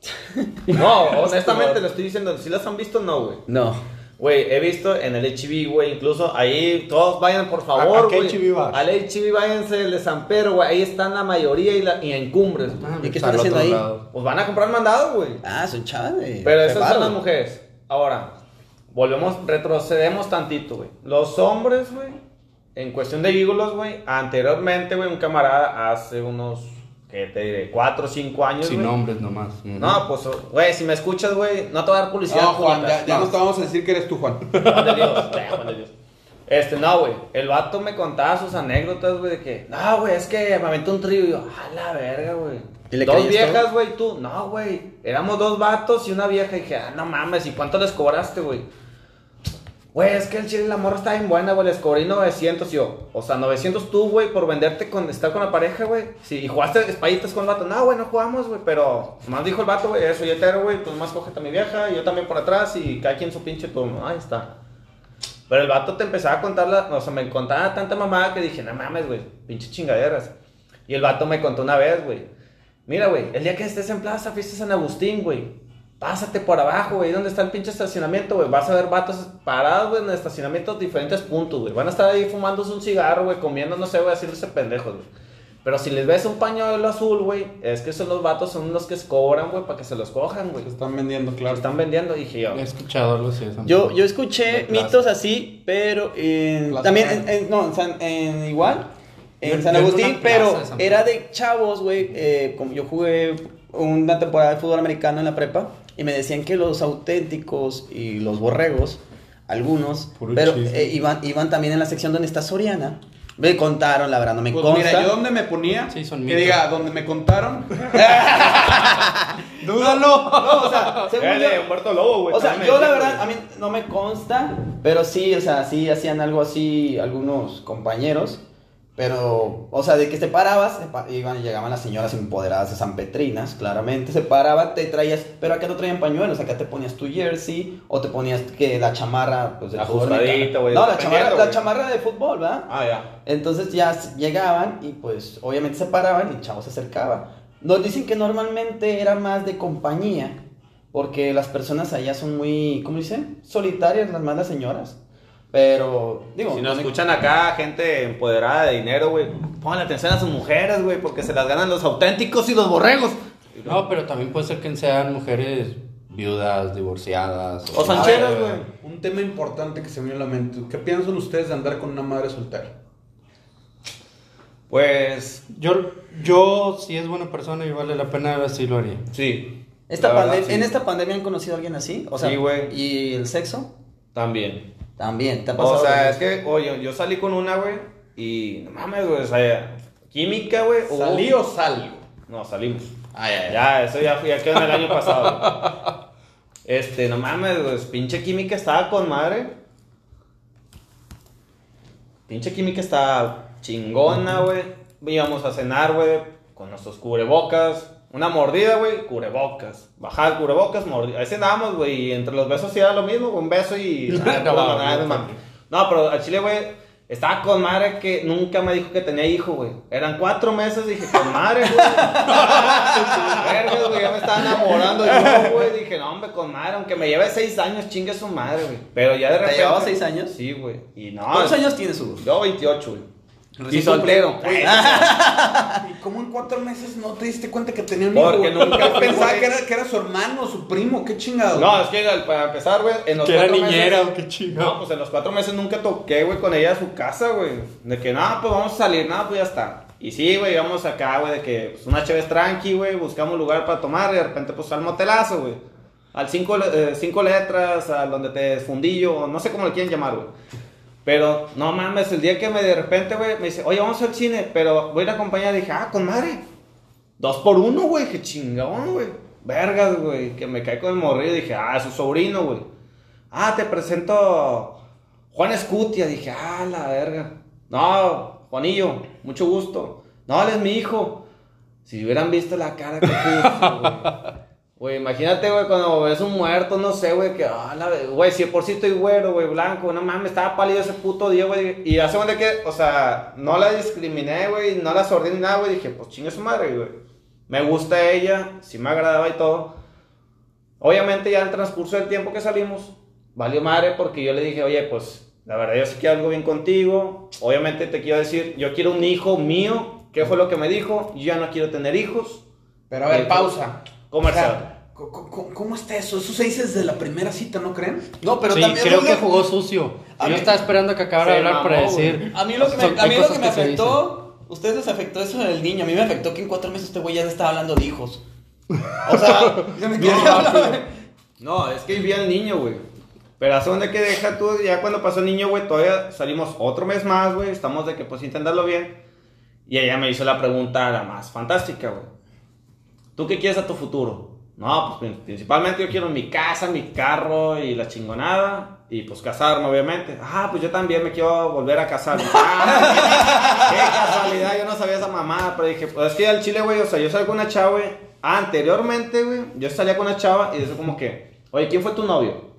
No, honestamente lo estoy diciendo. Si las han visto, no, güey. No. Güey, he visto en el HB, güey, incluso ahí, todos vayan por ¿A- favor, a qué güey. HB vas? Al HB váyanse el de San Pedro, güey, ahí están la mayoría y, la, y en cumbres. Ah, ¿Y qué pues, están haciendo ahí? lado. Pues van a comprar mandado, güey. Ah, son chavas de. Pero esas son las mujeres. Ahora, volvemos, retrocedemos tantito, güey. Los hombres, güey, en cuestión de ídolos, güey, anteriormente, güey, un camarada hace unos, ¿qué te diré? Cuatro o cinco años, Sin nombres nomás. No, pues, güey, si me escuchas, güey, no te voy a dar publicidad. No, Juan, ya, ya no te vamos a decir que eres tú, Juan. Juan de Dios, ya, Juan de Dios. Este, no, güey. El vato me contaba sus anécdotas, güey, de que, no, güey, es que me aventó un trío y yo, a la verga, güey. ¿Y le Dos viejas, güey, tú. No, güey. Éramos dos vatos y una vieja. Y dije, ah, no mames, ¿y cuánto les cobraste, güey? Güey, es que el chile y la morra está bien buena, güey. Les cobré 900 yo. O sea, 900 tú, güey, por venderte con estar con la pareja, güey. Sí, y jugaste españitas con el vato. No, güey, no jugamos, güey. Pero más dijo el vato, güey, soy hetero, güey. Pues más cógete a mi vieja y yo también por atrás. Y cada quien su pinche turno. Ahí está. Pero el vato te empezaba a contar, la, o sea, me contaba tanta mamada que dije, no mames, güey, pinche chingaderas. Y el vato me contó una vez, güey. Mira, güey, el día que estés en Plaza Fiesta San Agustín, güey, pásate por abajo, güey, ¿dónde está el pinche estacionamiento, güey? Vas a ver vatos parados, güey, en estacionamientos diferentes puntos, güey. Van a estar ahí fumándose un cigarro, güey, comiendo, no sé, güey, haciéndose pendejos, güey. Pero si les ves un pañuelo azul, güey, es que esos los vatos son los que se cobran, güey, para que se los cojan, güey. Se están vendiendo, claro. están vendiendo, dije yo. He escuchado algo así. Yo, yo escuché mitos así, pero en- Plaza también, en, en- no, en, San- en igual, en Yo- San Agustín, pero de San era de chavos, güey, eh, como yo jugué una temporada de fútbol americano en la prepa, y me decían que los auténticos y los borregos, algunos, Puro pero eh, iban, iban también en la sección donde está Soriana, me contaron, la verdad, no me Pues consta. mira, yo donde me ponía, Sí, son que mitos. diga, donde me contaron, ¡Dúdalo! No, o sea, según yo- de Humberto Lobo, güey. O sea, yo la verdad, a mí no me consta, pero sí, o sea, sí hacían algo así algunos compañeros. Pero, o sea, de que te parabas, iban y llegaban las señoras empoderadas de San Petrinas, claramente, se paraban, te traías, pero acá no traían pañuelos, acá te ponías tu jersey, o te ponías que la chamarra, pues de fútbol Ajustadita, americano. güey, No, la chamarra, la chamarra de fútbol, ¿verdad? Ah, ya. Entonces ya llegaban y pues obviamente se paraban y el chavo se acercaba. Nos dicen que normalmente era más de compañía, porque las personas allá son muy, ¿cómo dicen? Solitarias, las más las señoras. Pero, digo, Si nos no me- escuchan acá, gente empoderada de dinero, güey, pongan atención a sus mujeres, güey, porque se las ganan los auténticos y los borregos. No, pero también puede ser que sean mujeres viudas, divorciadas. O sancheras, A ver, güey. Un tema importante que se me viene a la mente. ¿Qué piensan ustedes de andar con una madre soltera? Pues, Yo, yo, si es buena persona y vale la pena, sí lo haría. sí. Esta La verdad, pandem- sí. ¿En esta pandemia han conocido a alguien así? O sea, Sí, güey. ¿Y el sexo? También. También, ¿te ha pasado? O sea, es que, oye, yo salí con una, güey, y no mames, güey, o sea, química, güey. ¿Salí o salgo? No, salimos. Ay, ay. Ya, eso ya, ya quedó en el año pasado. Este, no mames, güey, pinche química estaba con madre. Pinche química estaba chingona, güey. Íbamos a cenar, güey, con nuestros cubrebocas. Una mordida, güey, cubrebocas. Bajar cubrebocas, mordida. Ahí cenábamos, güey, y entre los besos sí era lo mismo, un beso y... No, no, no, no, pero al chile, güey, estaba con madre que nunca me dijo que tenía hijo, güey. Eran cuatro meses, dije, con madre, güey. Vergas, güey, ya me estaba enamorando yo, güey. Dije, no, hombre, con madre, aunque me lleve seis años, chingue su madre, güey. Pero ya de ¿Te repente. llevaba seis años? Sí, güey. Y no. ¿Cuántos años tienes, Hugo? Yo 28, güey. Y soltero. ¿Y cómo en cuatro meses no te diste cuenta que tenía un Porque hijo? nunca Yo pensaba que era, que era su hermano, su primo, qué chingado. No, es que para empezar, güey, en los Que era cuatro niñera meses. qué chingado. No, pues en los cuatro meses nunca toqué, güey, con ella a su casa, güey. De que, no, pues vamos a salir, no, pues ya está. Y sí, güey, íbamos acá, güey, de que, pues una chévere tranqui, güey, buscamos lugar para tomar y de repente, pues al motelazo, güey. Al cinco, eh, cinco letras, al donde te fundillo, no sé cómo le quieren llamar, güey. Pero, no mames, el día que me de repente, güey, me dice, oye, vamos al cine, pero voy a ir a acompañar, dije, ah, con madre. Dos por uno, güey, qué chingón, güey. Vergas, güey, que me cae con el morrillo, dije, ah, su sobrino, güey. Ah, te presento Juan Escutia, dije, ah, la verga. No, Juanillo, mucho gusto. No, él es mi hijo. Si hubieran visto la cara que puso, güey. Güey, imagínate, güey, cuando ves un muerto, no sé, güey, que, ah, la ve- güey, si por sí estoy güero, güey, blanco, no mames, estaba pálido ese puto día, güey. Y hace cuenta que, o sea, no la discriminé, güey, no la sordí ni nada, güey. Dije, pues chingue su madre, güey. Me gusta ella, sí me agradaba y todo. Obviamente, ya en el transcurso del tiempo que salimos, valió madre porque yo le dije, oye, pues, la verdad, yo sí quiero algo bien contigo. Obviamente, te quiero decir, yo quiero un hijo mío. ¿Qué fue lo que me dijo? Yo ya no quiero tener hijos. Pero a ver, pausa. Comercial. O sea, ¿cómo, cómo- cómo está eso? Eso se dice desde la primera cita, ¿no creen? No, pero sí, también... creo que jugó sucio. A Yo mí- estaba esperando que acabara de hablar para mamó, decir. A mí lo que me, a mí lo que afectó, ustedes les afectó eso del niño, a mí me afectó que en cuatro meses este güey ya estaba hablando de hijos. O sea, ya me hablando. No, es que vi al niño, güey. Pero hace donde que deja tú, ya cuando pasó el niño, güey, todavía salimos otro mes más, güey. Estamos de que pues intentarlo bien. Y ella me hizo la pregunta la más fantástica, güey. ¿Tú qué quieres a tu futuro? No, pues prin- principalmente yo quiero mi casa, mi carro y la chingonada. Y pues casarme, obviamente. Ah, pues yo también me quiero volver a casar. Ah, qué casualidad, yo no sabía esa mamada. Pero dije, pues es que al chile, güey, o sea, yo salí con una chava, güey. Anteriormente, güey, yo salía con una chava y eso como que, oye, ¿quién fue tu novio?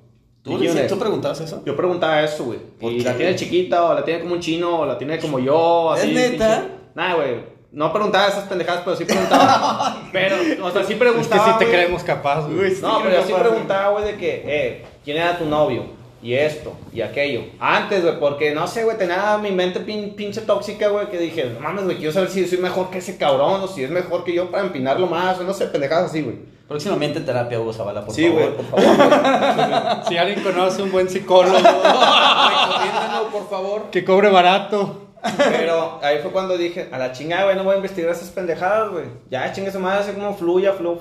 ¿Tú, ¿Y quién dices- es? ¿Tú preguntabas eso? Yo preguntaba eso, güey. ¿Por Y qué? la tiene chiquita, o la tiene como un chino, o la tiene como yo, así. ¿Es neta? Nah, güey. No preguntaba esas pendejadas, pero sí preguntaba. pero, o sea, sí Es que preguntaba. sí te güey. creemos capaz, güey. Sí No, pero yo sí capaz, preguntaba, güey, de que, eh, ¿quién era tu novio? y esto, y aquello. Antes, güey, porque no sé, güey, tenía mi mente pin- pinche tóxica, güey, que dije, no mames, güey, quiero saber si soy mejor que ese cabrón, o si es mejor que yo para empinarlo más, o no sé, pendejadas así, güey. Próximamente terapia Hugo Zavala, por Sí, favor. güey, por favor. Si alguien conoce un buen psicólogo Recomiéndanos, por favor. que cobre barato. Pero ahí fue cuando dije, a la chingada, güey, no voy a investigar esas pendejadas, güey. Ya, chingue su madre, así como fluya, flu,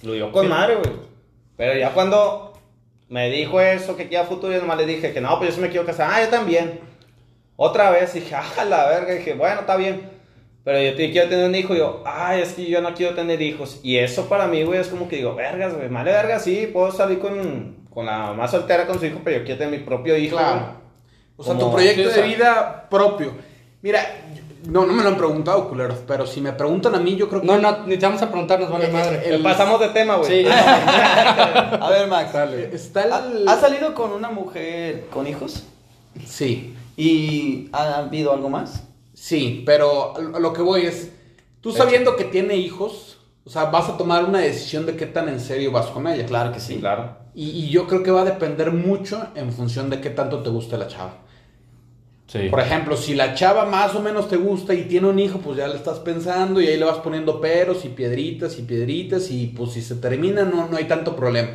fluyó con madre, güey. Pero ya cuando me dijo eso, que queda futuro, yo nomás le dije que no, pues yo sí me quiero casar. Ah, yo también. Otra vez, dije, ah, la verga, dije, bueno, está bien. Pero yo te- quiero tener un hijo, y yo, ay, es que yo no quiero tener hijos. Y eso para mí, güey, es como que digo, vergas, güey, vale verga, sí, puedo salir con, con la más soltera con su hijo, pero yo quiero tener mi propio hijo, Claro. O sea, tu proyecto de vida propio. Mira, no, no me lo han preguntado, culeros, pero si me preguntan a mí, yo creo que... No, no, ni te vamos a preguntar, nos vale Eh, madre. el- Pasamos de tema, güey. Sí. A ver, Max. Está ¿ha- el... ¿Has salido con una mujer con hijos? Sí, ¿Y ha habido algo más? sí, pero a lo que voy es, tú sabiendo que tiene hijos, o sea, vas a tomar una decisión de qué tan en serio vas con ella. Claro que sí. Claro. Y, y yo creo que va a depender mucho en función de qué tanto te guste la chava. Sí. Por ejemplo, si la chava más o menos te gusta y tiene un hijo, pues ya le estás pensando y ahí le vas poniendo peros y piedritas y piedritas y pues si se termina no, no hay tanto problema.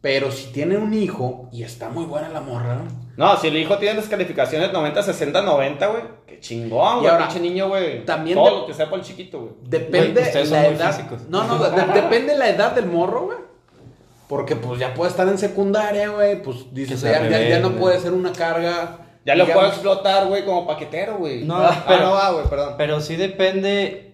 Pero si tiene un hijo y está muy buena la morra, ¿no? No, si el hijo tiene las calificaciones 90, 60, 90, güey. Qué chingón, Y güey. ahora, Pinche niño, güey. también Todo de- lo que sea para el chiquito, güey. Depende ustedes son la muy edad. físicos. No, no, de- de- depende la edad del morro, güey. Porque pues ya puede estar en secundaria, güey. Pues dices, ya, ya- ya no puede ser una carga. Ya lo digamos, puedo explotar, güey, como paquetero, güey. No, ah, pero- no va, güey, perdón. Pero sí depende,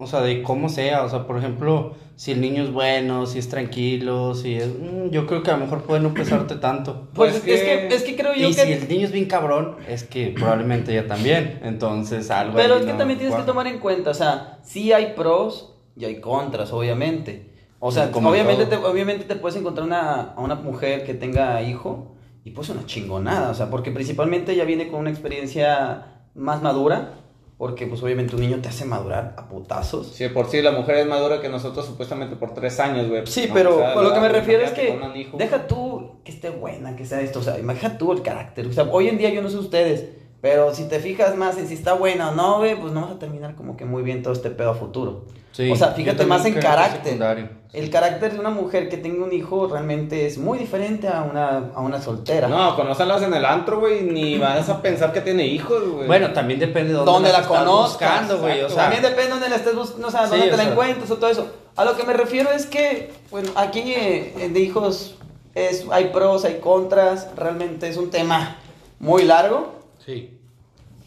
o sea, de cómo sea. O sea, por ejemplo, si el niño es bueno, si es tranquilo, si es... mm, yo creo que a lo mejor puede no pesarte tanto. Pues, Pues es, que- que, es que creo yo Y que... si el niño es bien cabrón, es que probablemente ella también. Entonces, algo Pero es que no también tienes que tomar en cuenta, o sea, sí hay pros y hay contras, obviamente. O sea, Como en obviamente te, obviamente te puedes encontrar una, a una mujer que tenga hijo y pues una chingonada, o sea, porque principalmente ella viene con una experiencia más madura, porque pues obviamente un niño te hace madurar a putazos. Sí, por sí la mujer es madura que nosotros supuestamente por tres años, güey. Sí, No, pero o sea, con lo que me refiero es que deja tú que esté buena, que sea esto, o sea, imagina tú el carácter. O sea, hoy en día yo no sé ustedes, pero si te fijas más en si está buena o no, güey, pues no vas a terminar como que muy bien todo este pedo a futuro. Sí, o sea, fíjate más en carácter. secundario. El carácter de una mujer que tenga un hijo realmente es muy diferente a una, a una soltera. No, conócelas en el antro, güey, ni vas a pensar que tiene hijos, güey. Bueno, también depende de dónde, donde la estás conozcas. buscando, güey. O sea, También depende de donde la estés buscando, o sea, Sí, dónde te la sea. encuentres o todo eso. A lo que me refiero es que, bueno, aquí eh, de hijos es, hay pros, hay contras, realmente es un tema muy largo Sí.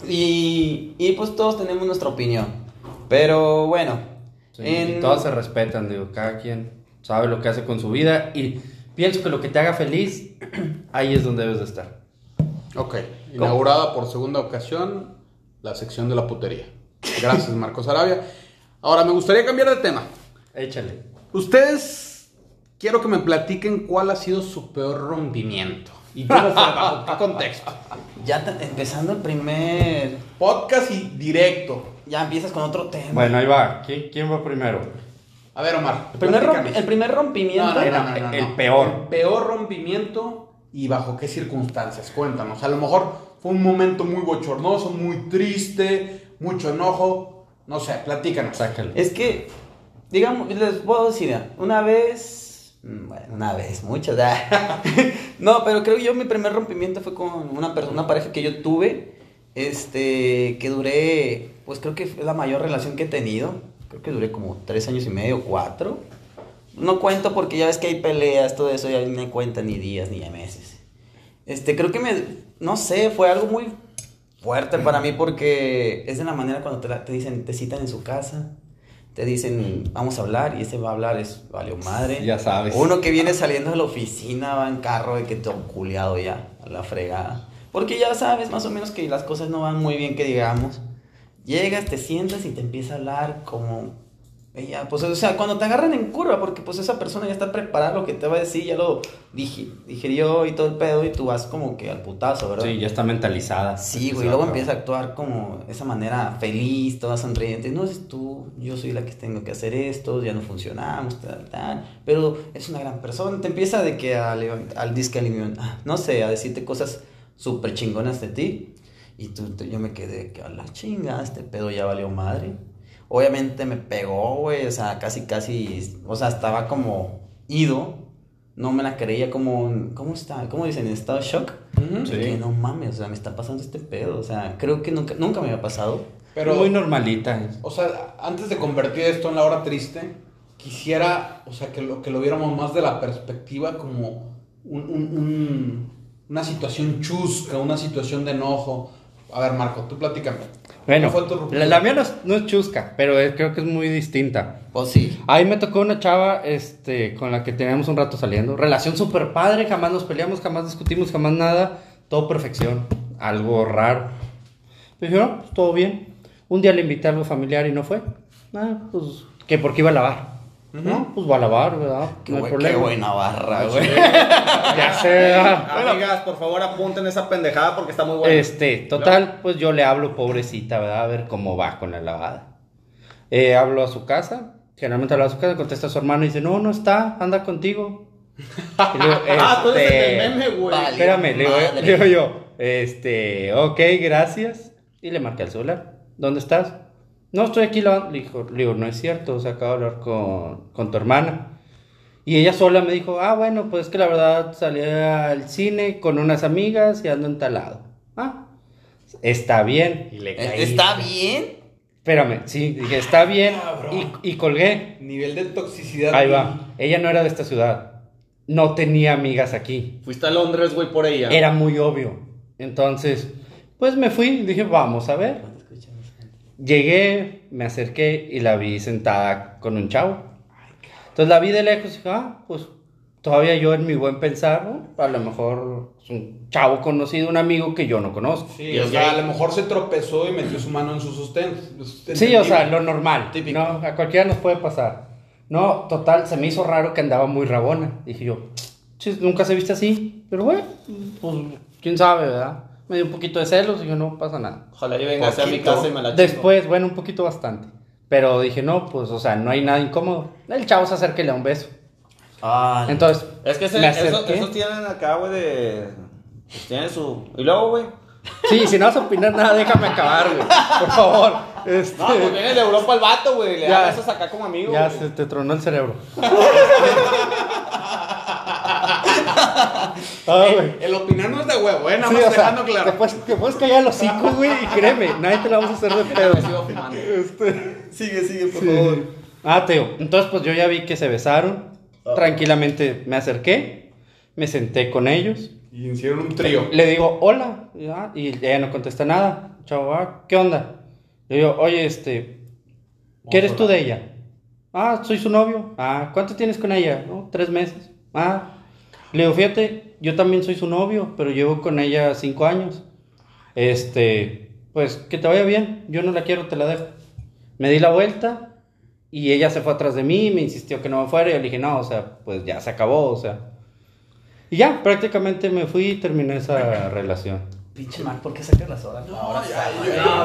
y, y pues todos tenemos nuestra opinión. Pero bueno, sí, en- y todas se respetan, digo, cada quien sabe lo que hace con su vida y pienso que lo que te haga feliz, ahí es donde debes de estar. Ok. Inaugurada por segunda ocasión la sección de la putería. Gracias, Marcos Arabia. Ahora, me gustaría cambiar de tema. Échale. Ustedes, quiero que me platiquen cuál ha sido su peor rompimiento. ¿Y cómo fue? ¿Bajo qué contexto? ya te- empezando el primer... Podcast y directo. Ya empiezas con otro tema. Bueno, ahí va. ¿Quién, quién va primero? A ver, Omar. el, primer platícanos. el primer rompimiento... No, no, no, Era no, no, no. el peor. El peor rompimiento y bajo qué circunstancias. Cuéntanos. A lo mejor fue un momento muy bochornoso, muy triste, mucho enojo. No sé, platícanos. Sácalo. Es que, digamos, les puedo decir, una vez, bueno, una vez, muchas, no, pero creo que yo mi primer rompimiento fue con una persona, una pareja que yo tuve, este, que duré, pues creo que fue la mayor relación que he tenido, creo que duré como tres años y medio, cuatro, no cuento porque ya ves que hay peleas, todo eso, ya me cuenta ni días ni meses. Este, creo que me, no sé, fue algo muy fuerte para mí porque es de la manera cuando te dicen, te citan en su casa, te dicen, vamos a hablar, y ese va a hablar es, valió madre. Ya sabes. Uno que viene saliendo de la oficina, va en carro, de que todo culiado ya, a la fregada. Porque ya sabes más o menos que las cosas no van muy bien, que digamos. Llegas, te sientas y te empieza a hablar como ella, pues, o sea, cuando te agarran en curva, porque pues esa persona ya está preparada lo que te va a decir, ya lo dije, digerió y todo el pedo, y tú vas como que al putazo, ¿verdad? Sí, ya está mentalizada. Sí, güey, y luego empieza a actuar como esa manera feliz, toda sonriente. No es tú, yo soy la que tengo que hacer esto, ya no funcionamos, tal, tal. Pero es una gran persona. Te empieza de que a levant- al disque, no sé, a decirte cosas súper chingonas de ti. Y tú, tú- yo me quedé que a la chinga, este pedo ya valió madre. Obviamente me pegó, güey, o sea, casi, casi, o sea, estaba como ido. No me la creía como, ¿cómo está? ¿Cómo dicen? ¿En estado de shock? De que no mames, o sea, me está pasando este pedo. O sea, creo que nunca, nunca me había pasado. Pero, Muy normalita. o sea, antes de convertir esto en la hora triste, quisiera, o sea, que lo, que lo viéramos más de la perspectiva como un- un- un- una situación chusca, una situación de enojo. A ver, Marco, tú platícame. Bueno, la, la mía no es, no es chusca, pero es- creo que es muy distinta. Pues sí. Ahí me tocó una chava este, con la que teníamos un rato saliendo. Relación súper padre, jamás nos peleamos, jamás discutimos, jamás nada. Todo perfección. Algo raro. Me dijo, no, pues todo bien. Un día le invité a algo familiar y no fue. Ah, pues, que porque iba a lavar. No, pues va a lavar, ¿verdad? Qué, no hay problema. qué buena barra, güey. Ya sé. Amigas, por favor apunten esa pendejada porque está muy buena. Este, total, pues yo le hablo, pobrecita, ¿verdad? A ver cómo va con la lavada. Eh, hablo a su casa, generalmente hablo a su casa, contesta a su hermano y dice, no, no está, anda contigo. Y le digo, ah, tú eres este, el meme, güey. Vale. Espérame, le digo, Madre. le digo yo, este, ok, gracias. Y le marqué el celular, ¿dónde estás? No, estoy aquí. Le, dijo, le digo, no es cierto, o sea, acabo de hablar con, con tu hermana. Y ella sola me dijo, ah, bueno, pues que la verdad salí al cine con unas amigas y ando entalado. Ah, está bien. Y le caí. ¿Está bien? Espérame, sí, dije, está bien. Y colgué. Nivel de toxicidad. Ahí va. Ella no era de esta ciudad. No tenía amigas aquí. Fuiste a Londres, güey, por ella. Era muy obvio. Entonces, pues me fui, dije, vamos a ver. Llegué, me acerqué y la vi sentada con un chavo. Entonces la vi de lejos y dije, ah, pues todavía yo en mi buen pensar, ¿no? A lo mejor es un chavo conocido, un amigo que yo no conozco. Sí, Y o sea, a lo mejor se tropezó y metió su mano en su sustento. Sí, o sea, lo normal. Típico. No, a cualquiera nos puede pasar. No, total, se me hizo raro que andaba muy rabona. Dije yo, "Chis, nunca se viste así. Pero bueno, pues quién sabe, ¿verdad? Me dio un poquito de celos y yo, no pasa nada. Ojalá yo venga a mi casa y me la chingo. Después, bueno, un poquito bastante. Pero dije, no, pues, o sea, no hay nada incómodo. El chavo se acerca y le da un beso. Ah, Entonces, Es que ese- me esos, esos tienen acá, güey, de. pues, tienen su. Y luego, güey. Sí, si no vas a opinar nada, déjame acabar, güey. Por favor. Este, No, pues viene de Europa el vato, güey. Le Ya. da besos acá como amigo. ya se te tronó el cerebro. Ah, güey. El opinar no es de huevo, ¿eh? Nada Sí, más sea, dejando claro. Te puedes, te puedes callar los cinco, güey, y créeme, nadie te la vamos a hacer de pedo. Fumando. Sigue, sigue, por Sí. Ah, Teo, entonces pues yo ya vi que se besaron. Tranquilamente me acerqué, me senté con ellos. Y hicieron un trío. Le digo, hola, y, ah, y ella no contesta nada. Chavo, ah, ¿qué onda? Le digo, oye, este, ¿qué eres tú de ella? Ah, soy su novio. Ah, ¿cuánto tienes con ella? "No, tres meses. Ah, le digo, fíjate, yo también soy su novio, pero llevo con ella cinco años. Este, pues que te vaya bien, yo no la quiero, te la dejo. Me di la vuelta y ella se fue atrás de mí, me insistió que no me fuera y yo le dije, no, o sea, pues ya se acabó, o sea. Y ya, prácticamente me fui y terminé esa relación. Pinche Mac, ¿por qué sacas las horas? Ahora No,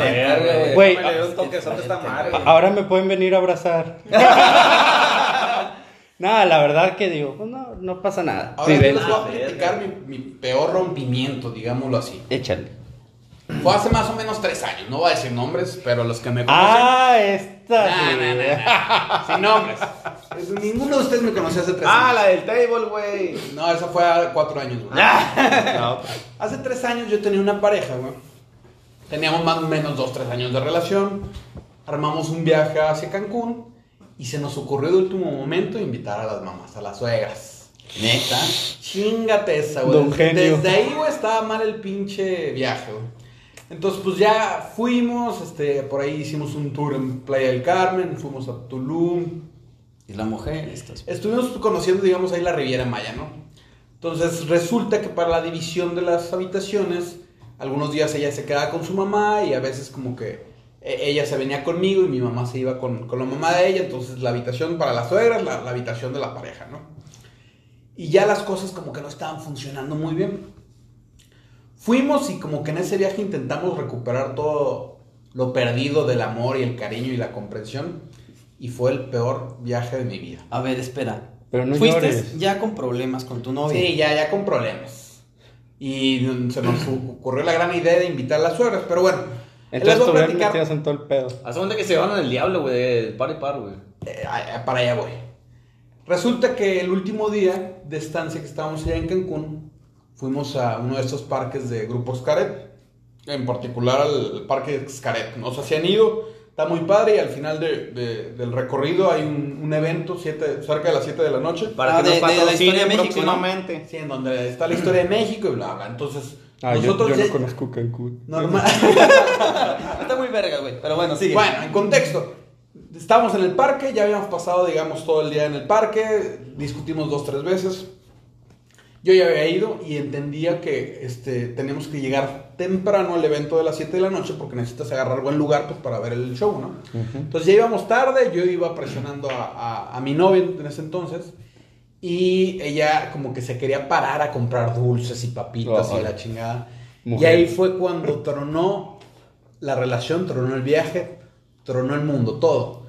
toquezón de esta madre. güey. Ahora me pueden venir a abrazar. Nada, la verdad que digo, pues no, no pasa nada. Ahora Sí, yo les voy a platicar mi, mi peor rompimiento, digámoslo así. échale. Fue hace más o menos tres años, no voy a decir nombres, pero los que me conocen. Ah, esta. Nah, nah, nah, nah. Sin nombres. Es- Ninguno de ustedes me conoció hace tres Ah, años. la del table, güey. No, esa fue hace cuatro años, güey. No, Hace tres años yo tenía una pareja, güey. Teníamos más o menos dos, tres años de relación. Armamos un viaje hacia Cancún y se nos ocurrió de último momento invitar a las mamás, a las suegras. Neta. Chingate esa, güey. Don Genio. Desde ahí, güey, estaba mal el pinche viaje, güey. Entonces, pues ya fuimos, este, por ahí hicimos un tour en Playa del Carmen, fuimos a Tulum, Y la mujer, estas. Estuvimos conociendo, digamos, ahí la Riviera Maya, ¿no? Entonces resulta que para la división de las habitaciones, algunos días ella se quedaba con su mamá y a veces como que ella se venía conmigo y mi mamá se iba con, con la mamá de ella, entonces la habitación para las suegras, la, la habitación de la pareja, ¿no? Y ya las cosas como que no estaban funcionando muy bien. Fuimos y como que en ese viaje intentamos recuperar todo lo perdido del amor y el cariño y la comprensión. Y fue el peor viaje de mi vida. A ver, espera. Pero no Fuiste llores. ya con problemas con tu novia. Sí, ya, ya con problemas. Y se nos ocurrió la gran idea de invitar a las suegras, pero bueno. Entonces voy a todavía platicar- metías en todo el pedo. Hace cuenta que se van el diablo, güey, par y par, güey. Eh, para allá voy. Resulta que el último día de estancia que estábamos allá en Cancún, fuimos a uno de estos parques de Grupo Xcaret, en particular al parque Xcaret. Nos hacían ido, está muy padre y al final de- de- del recorrido hay un, un evento siete- cerca de las 7 de la noche. Para Ah, que de- nos de la historia de México, ¿no? Sí, en donde está la historia de México y bla, bla. Entonces, Ah, yo, nosotros yo ya- no conozco Cancún. normal. Verga, güey. Pero bueno, sigue. Bueno, en contexto. Estábamos en el parque, ya habíamos pasado, digamos, todo el día en el parque, discutimos dos, tres veces. Yo ya había ido y entendía que este, teníamos que llegar temprano al evento de las 7 de la noche porque necesitas agarrar buen lugar pues, para ver el show, ¿no? Entonces ya íbamos tarde, yo iba presionando a, a- a mi novia en ese entonces y ella como que se quería parar a comprar dulces y papitas Ay. y la chingada. Y Mujer. ahí fue cuando tronó la relación, tronó el viaje, tronó el mundo, todo.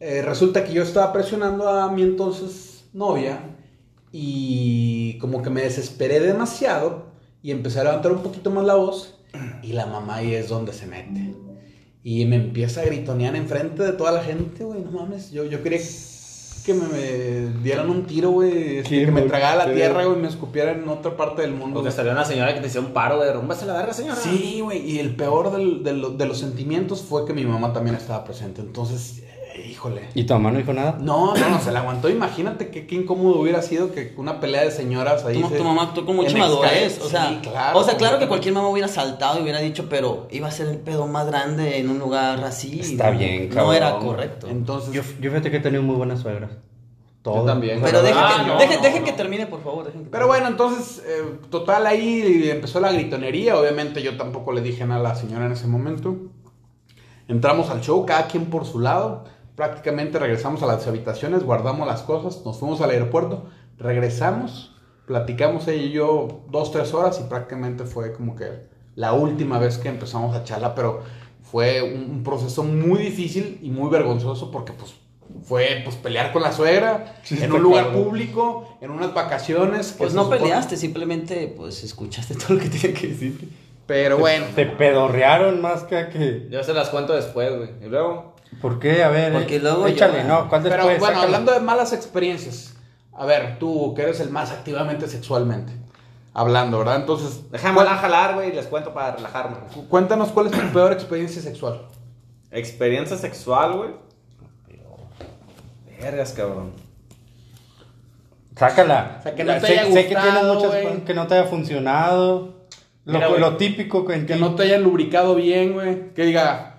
Eh, resulta que yo estaba presionando a mi entonces novia y como que me desesperé demasiado y empecé a levantar un poquito más la voz y la mamá ahí es donde se mete. Y me empieza a gritonear enfrente de toda la gente, güey, no mames. Yo, yo quería que me, me dieran un tiro, güey, este, que me tragara la tierra, güey, y me escupiera en otra parte del mundo. Porque güey. salió una señora que te hacía un paro, güey, rúmbase la verga, señora. Sí, güey, y el peor del- de, lo- de los sentimientos fue que mi mamá también estaba presente. Entonces, híjole. ¿Y tu mamá no dijo nada? No, no, no, se la aguantó. Imagínate qué, qué incómodo hubiera sido que una pelea de señoras ahí. Tu, se- tu mamá actuó con mucha madurez, o sea, Sí, claro. o sea, claro que cualquier mamá hubiera saltado y hubiera dicho, pero iba a ser el pedo más grande en un lugar así. Está no- bien, No cabrón. era correcto. Entonces, Yo, yo fíjate que he tenido muy buenas suegras. Todo. Yo también. Pero dejen, Ah, que, no, dejen- no, dejen no. que termine, por favor. dejen que pero termine. bueno, entonces, eh, total, ahí empezó la gritonería. Obviamente yo tampoco le dije nada a la señora en ese momento. Entramos al show, cada quien por su lado. Prácticamente regresamos a las habitaciones, guardamos las cosas, nos fuimos al aeropuerto, regresamos, platicamos ella y yo dos, tres horas y prácticamente fue como que la última vez que empezamos a charla, pero fue un, proceso muy difícil y muy vergonzoso porque pues fue pues pelear con la suegra Sí, en un lugar público, en unas vacaciones. que Pues no supone- peleaste, simplemente pues escuchaste todo lo que tenía que decir. Pero bueno, Te pedorrearon más que a que. Yo se las cuento después, güey. Y luego, ¿Por qué? A ver. Porque eh, luego Échale, ya- no. ¿Cuál pero después? bueno, Sácala. hablando de malas experiencias, a ver, tú que eres el más activamente sexualmente, hablando, ¿verdad? Entonces, déjame cuál- jalar, güey, y les cuento para relajarme. cuéntanos cuál es tu peor experiencia sexual. Experiencia sexual, güey. Vergas, cabrón. Sácala. O sea, que no te sé, haya sé que tienes muchas cosas que no te haya funcionado. Lo, Mira, güey. lo típico que, Que no te hayan lubricado bien, güey. Que diga,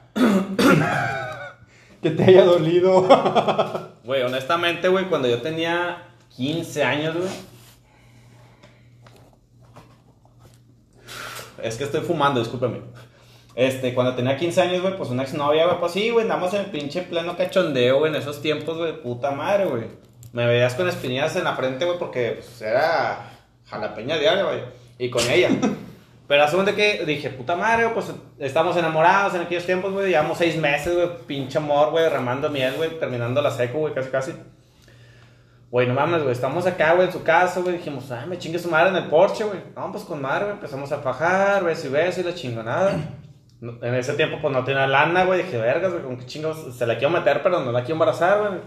que te haya dolido. Güey, honestamente, güey, cuando yo tenía 15 años, güey. Es que estoy fumando, discúlpeme. Este, cuando tenía 15 años, güey, pues una exnovia, güey, pues sí, güey, andamos en el pinche pleno cachondeo, güey, en esos tiempos, güey, puta madre, güey. Me veías con espinillas en la frente, güey, porque pues, era jalapeña diaria, güey, y con ella. Pero hace de que dije, puta madre, pues estamos enamorados en aquellos tiempos, güey, llevamos seis meses, güey, pinche amor, güey, remando miel, güey, terminando la seco, güey, casi, casi. Güey, no mames, güey, estamos acá, güey, en su casa, güey, dijimos, ah, me chingue su madre en el porche, güey. No, pues con madre, güey, empezamos a fajar, beso y beso y la chingonada. No- En ese tiempo, pues no tenía lana, güey, dije, vergas, güey, con qué chingos se la quiero meter, pero no la quiero embarazar, güey.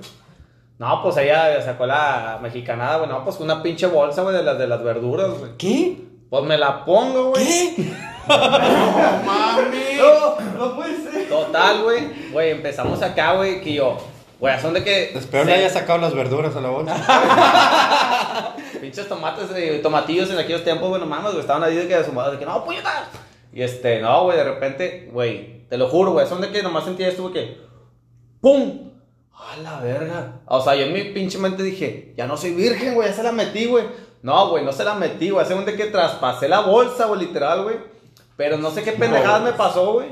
No, pues ella sacó la mexicanada, güey, no, pues una pinche bolsa, güey, de las, de las verduras, güey. ¿Qué? Pues me la pongo, güey. ¿Qué? mami. No, no puede ser. Total, güey, güey, empezamos acá, güey, que yo, güey, son de que... Espero se- le haya sacado las verduras a la bolsa. Pinches tomates y tomatillos en aquellos tiempos, güey, no mames, güey, estaban ahí de que madre, de que no, puñetas. Y este, no, güey, de repente, güey, te lo juro, güey, son de que nomás sentía esto, güey, que ¡pum! ¡A la verga! O sea, yo en mi pinche mente dije, ya no soy virgen, güey, ya se la metí, güey. No, güey, no se la metí, güey, hace un de que traspasé la bolsa, güey, literal, güey. Pero no sé qué pendejadas me pasó, güey.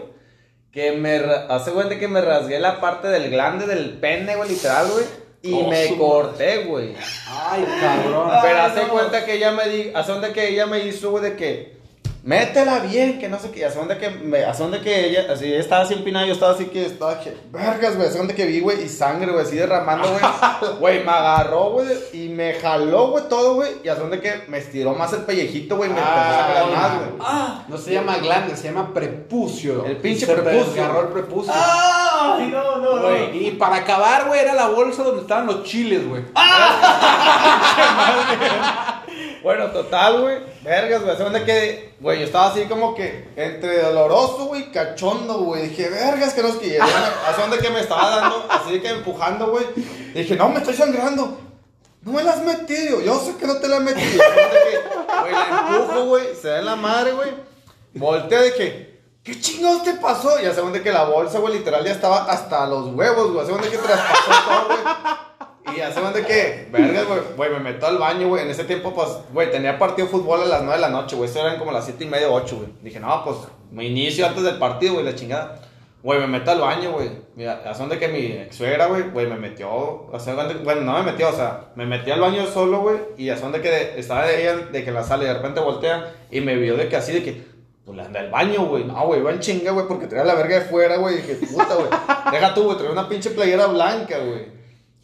que me hace cuenta que me rasgué la parte del glande del pene, güey, literal, güey. Y Oh, me corté, güey. Ay, cabrón. Pero Ay, hace no. cuenta que ella me di, hace cuenta que ella me hizo, güey, de que métela bien, que no sé qué, hace cuenta que me, hace cuenta que ella, así ella estaba así empinada, yo estaba así que estaba que, vergas, güey, hace cuenta que vi, güey, y sangre, güey, así derramando, güey, güey, me agarró, güey, y me jaló, güey, todo, güey, y hace cuenta que me estiró más el pellejito, güey, y me empezó a sangrar más, güey. Ah, No se llama glande, se llama prepucio. El pinche Se prepucio. desgarró el prepucio. Ay, no, no, no. Y para acabar, güey, era la bolsa donde estaban los chiles, güey. Bueno, total, güey. Vergas, güey. Cuenta que, güey, yo estaba así como que entre doloroso, güey, y cachondo, güey. Dije, vergas, que no es que. Hace donde que me estaba dando, así que empujando, güey. Dije, no, me estoy sangrando. No me la has metido. Yo sé que no te la he metido. Hace Güey, la empujo, güey. Se da la madre, güey. Volteo de que. ¿Qué chingados te pasó? Y hace cuenta que la bolsa, güey, literal ya estaba hasta los huevos, güey. Hace cuenta que traspasó todo, güey. Y hace cuenta que, vergas, güey, me meto al baño, güey. En ese tiempo, pues, güey, tenía partido de fútbol a las 9 de la noche, güey. Eso eran como las 7 y media, 8, güey. Dije, no, pues, me inicio antes del partido, güey, la chingada. Güey, me meto al baño, güey. Mira, hace cuenta que mi ex suegra, güey, güey, me metió. Hace que- bueno, no me metió, o sea, me metí al baño solo, güey. Y hace cuenta que estaba de ella, de que la sale de repente voltea. Y me vio de que así, de que, pues le anda al baño, güey. No, güey, va en chinga, güey, porque traía la verga de fuera, güey. Dije, puta, güey. Deja tú, güey, traía una pinche playera blanca, güey.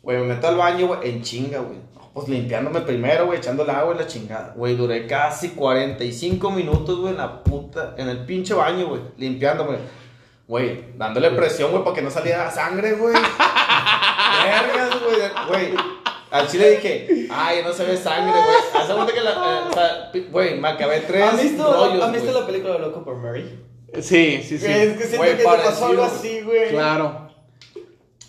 Güey, me meto al baño, güey, en chinga, güey. Pues limpiándome primero, güey, echándole agua y la chingada. Güey, duré casi 45 minutos, güey, en la puta, en el pinche baño, güey, limpiándome. Güey, dándole presión, güey, para que no saliera sangre, güey. Vergas, güey. Güey, al chile dije, ay, no se ve sangre, güey. Hace cuenta que la, eh, o sea, pi- güey, me acabé tres ¿Han visto, rollos, ¿han visto la película de Loco por Mary? Sí, sí, sí. Es que siento que te pasó algo así, güey. Claro.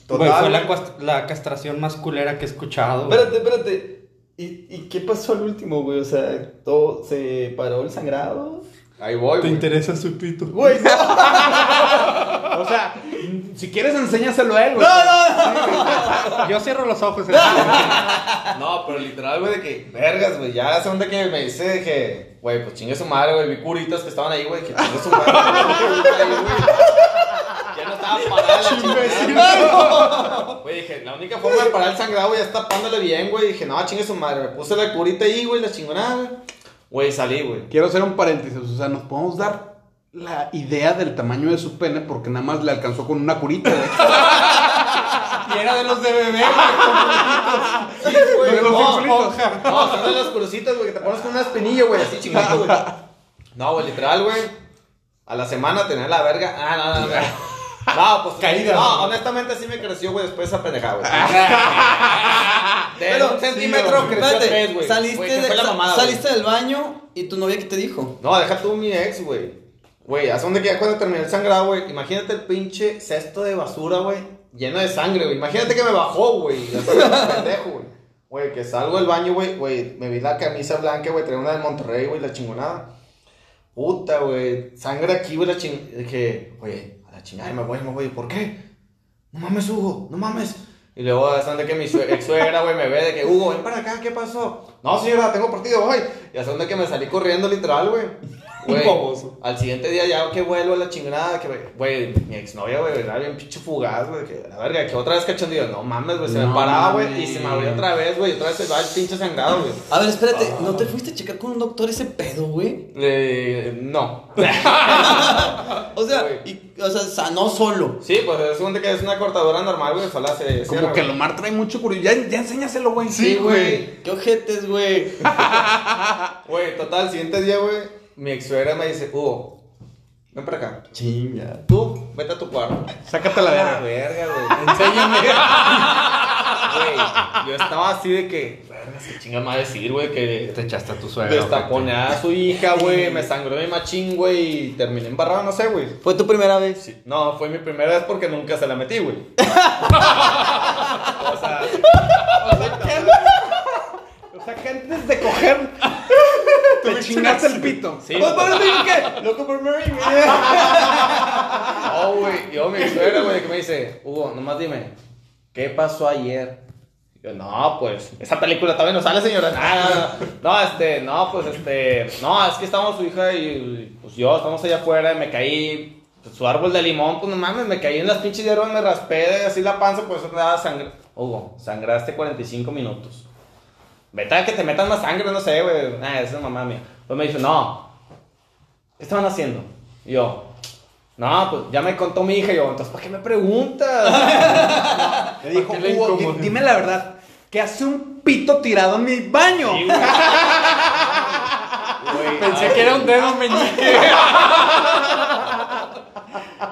Güey, fue la, güey. cuast- la castración más culera que he escuchado. güey. Espérate, espérate. ¿Y, ¿Y qué pasó al último, güey? O sea, todo se paró el sangrado. Ahí voy, ¿Te güey. interesa su pito? Güey, no. O sea, si quieres enséñaselo a él, güey. Yo cierro los ojos. No, pero literal, güey, de que, vergas, güey, ya hace onda que me dice de que, güey, pues chingue su madre, güey, vi curitas que estaban ahí, güey, que chingue su madre. güey. no estaba parada la chingada. Güey, dije, la única forma de parar el sangrado, güey, es tapándole bien, güey. Dije, no, chingue su madre, me puse la curita ahí, güey, la chingonada, güey. Güey, salí, güey. Quiero hacer un paréntesis. O sea, nos podemos dar la idea del tamaño de su pene porque nada más le alcanzó con una curita, güey. y era de los de bebé, güey. Sí, güey, De los no. No, son de las crucitas, güey, que te pones con una espinilla, güey, así chingado, güey. No, güey, literal, güey. A la semana tenía la verga. Ah, no, no, no. No, pues Caída. No, honestamente sí me creció, güey, después esa pendejada, güey. Pero, un centímetro Espérate, tres, güey. saliste, Güey, que de- fue la sa- mamada, saliste del baño y tu novia, ¿qué te dijo? No, deja tú mi ex, güey. Güey, ¿hace dónde que ya cuando terminé el sangrado, güey? Imagínate el pinche cesto de basura, güey, lleno de sangre, güey. Imagínate que me bajó, güey. Así, pendejo, güey. Güey, que salgo del baño, güey, güey, me vi la camisa blanca, güey, traía una de Monterrey, güey, la chingonada. Puta, güey, sangre aquí, güey, la ching... Dije, güey, la chingada me voy, me voy, ¿por qué? No mames, Hugo, no mames. Y luego, hasta donde que mi ex suegra, güey, me ve de que, Hugo, ven para acá, ¿qué pasó? No, señora, tengo partido hoy. Y hasta donde que me salí corriendo, literal, güey. Güey, al siguiente día ya que vuelvo a la chingada, que, güey, mi exnovia, güey, era bien pinche fugaz, güey, que la verga, que otra vez cachondillo, no mames, güey, se me paraba, güey, y se me abrió otra vez, güey, y otra vez se va el pinche sangrado, güey. A ver, espérate, ¿no te fuiste a checar con un doctor ese pedo, güey? Eh, no. O sea, y, o sea, sanó solo. Sí, pues es un de que es una cortadora normal, güey, ojalá se Como que güey. Lomar trae mucho curiosidad. Ya, ya enséñaselo, güey. Sí, güey. Qué ojetes, güey. Güey, total, siguiente día, güey, mi ex suegra me dice, Hugo, ven para acá. Chinga. Tú, vete a tu cuarto. Sácate la La verga. verga, güey. Enséñame. Güey, yo estaba así de que, verga, qué chinga me va a decir, güey, que Te echaste a tu suegra. destapone a su hija, güey, me sangró mi machín, güey, y terminé embarrado, no sé, güey. ¿Fue tu primera vez? No, fue mi primera vez porque nunca se la metí, güey. o sea, O sea, que antes, o sea, que antes de coger, te chingaste el pito. sí. ¿Pues por qué? Loco por Mary, güey. Oh, güey, yo mi suegra, güey, que me dice, Hugo, nomás dime, ¿qué pasó ayer? Yo, no, pues, esa película todavía no sale, señora. No, no, no, no, este, no, pues, este, no, es que estamos su hija y, pues, yo, estamos allá afuera, y me caí, su árbol de limón, pues no mames, me caí en las pinches hierbas, me raspé así la panza, pues daba sangre. Hugo, sangraste 45 minutos. Vete a que te metan más sangre, no sé, güey. Ah, esa es mamá mía. Pues me dice, no. ¿Qué estaban haciendo? Y yo, no, pues ya me contó mi hija. Y yo, entonces, ¿para qué me preguntas? Le dijo, dime la verdad, ¿qué hace un pito tirado en mi baño? Sí, güey. Güey, Pensé ay, que era un dedo meñique.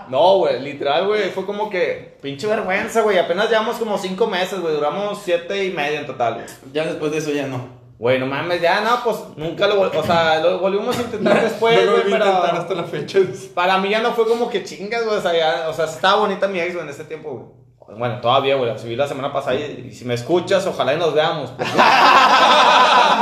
No, güey, literal, güey, fue como que pinche vergüenza, güey. Apenas llevamos como cinco meses, güey. Duramos siete y medio en total, güey. Ya después de eso ya no. Güey, no mames, ya no, pues nunca lo O sea, lo volvimos a intentar después, Luego güey, volví a pero. intentar hasta la fecha. Para mí ya no fue como que chingas, güey. O sea, ya, o sea, estaba bonita mi ex, güey, en ese tiempo, güey. Bueno, todavía, güey. La subí la semana pasada y, y si me escuchas, ojalá y nos veamos. porque-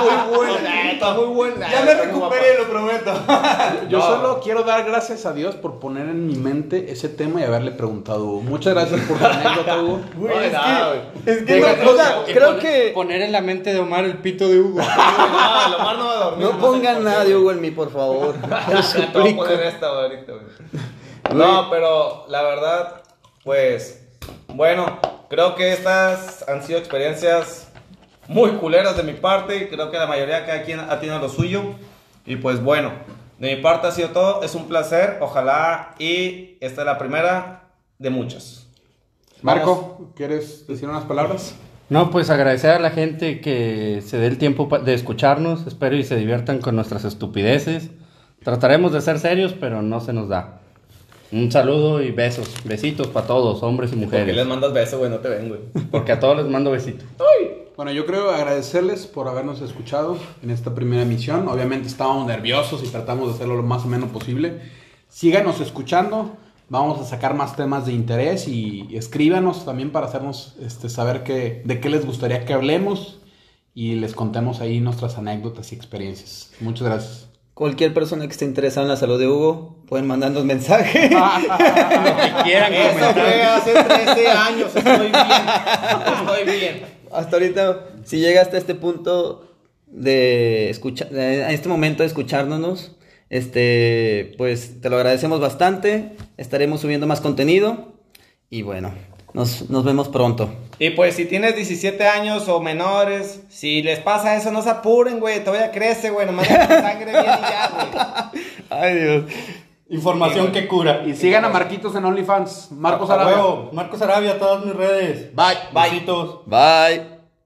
Muy bueno. Está muy buena. Ya me recuperé, lo prometo. Yo No. solo quiero dar gracias a Dios por poner en mi mente ese tema y haberle preguntado a Hugo. Muchas gracias por tu anécdota, Hugo. Güey, es, que, güey. es que, Déjate, no, o sea, güey, creo Poner- que Poner en la mente de Omar el pito de Hugo. No, más no va a dormir. no pongan nada de. Hugo en mí, por favor. Te lo Ya te voy a suplico. poner esta güey, ahorita, güey. No, pero la verdad, pues, bueno, creo que estas han sido experiencias muy culeras de mi parte. y Creo que la mayoría, cada quien ha tenido lo suyo. Y pues bueno, de mi parte ha sido todo. Es un placer, ojalá. Y esta es la primera de muchas. Marco, ¿quieres decir unas palabras? No, pues agradecer a la gente que se dé el tiempo de escucharnos. Espero y se diviertan con nuestras estupideces. Trataremos de ser serios, pero no se nos da. Un saludo y besos. Besitos para todos, hombres y ¿Por qué les mujeres. mandas besos, güey? No te ven, güey. Porque a todos les mando besitos. Bueno, yo creo agradecerles por habernos escuchado en esta primera emisión. Obviamente estábamos nerviosos y tratamos de hacerlo lo más o menos posible. Síganos escuchando. Vamos a sacar más temas de interés y, y escríbanos también para hacernos este, saber qué, de qué les gustaría que hablemos y les contemos ahí nuestras anécdotas y experiencias. Muchas gracias. Cualquier persona que esté interesada en la salud de Hugo, pueden mandarnos mensaje. que quieran Eso comentar. fue hace 13 años. Estoy bien. Estoy bien. Hasta ahorita, si llegaste a este punto de escuchar, a este momento de escuchándonos, este, pues te lo agradecemos bastante. Estaremos subiendo más contenido y bueno, nos, nos vemos pronto. Y pues si tienes 17 años o menores, si les pasa eso, no se apuren, güey. Todavía crece, güey. Nomás sangre bien y ya, güey. Ay Dios. Información que cura. Y sigan a Marquitos en OnlyFans. Marcos Arabia. Marcos Arabia, todas mis redes. Bye. Besitos. Bye.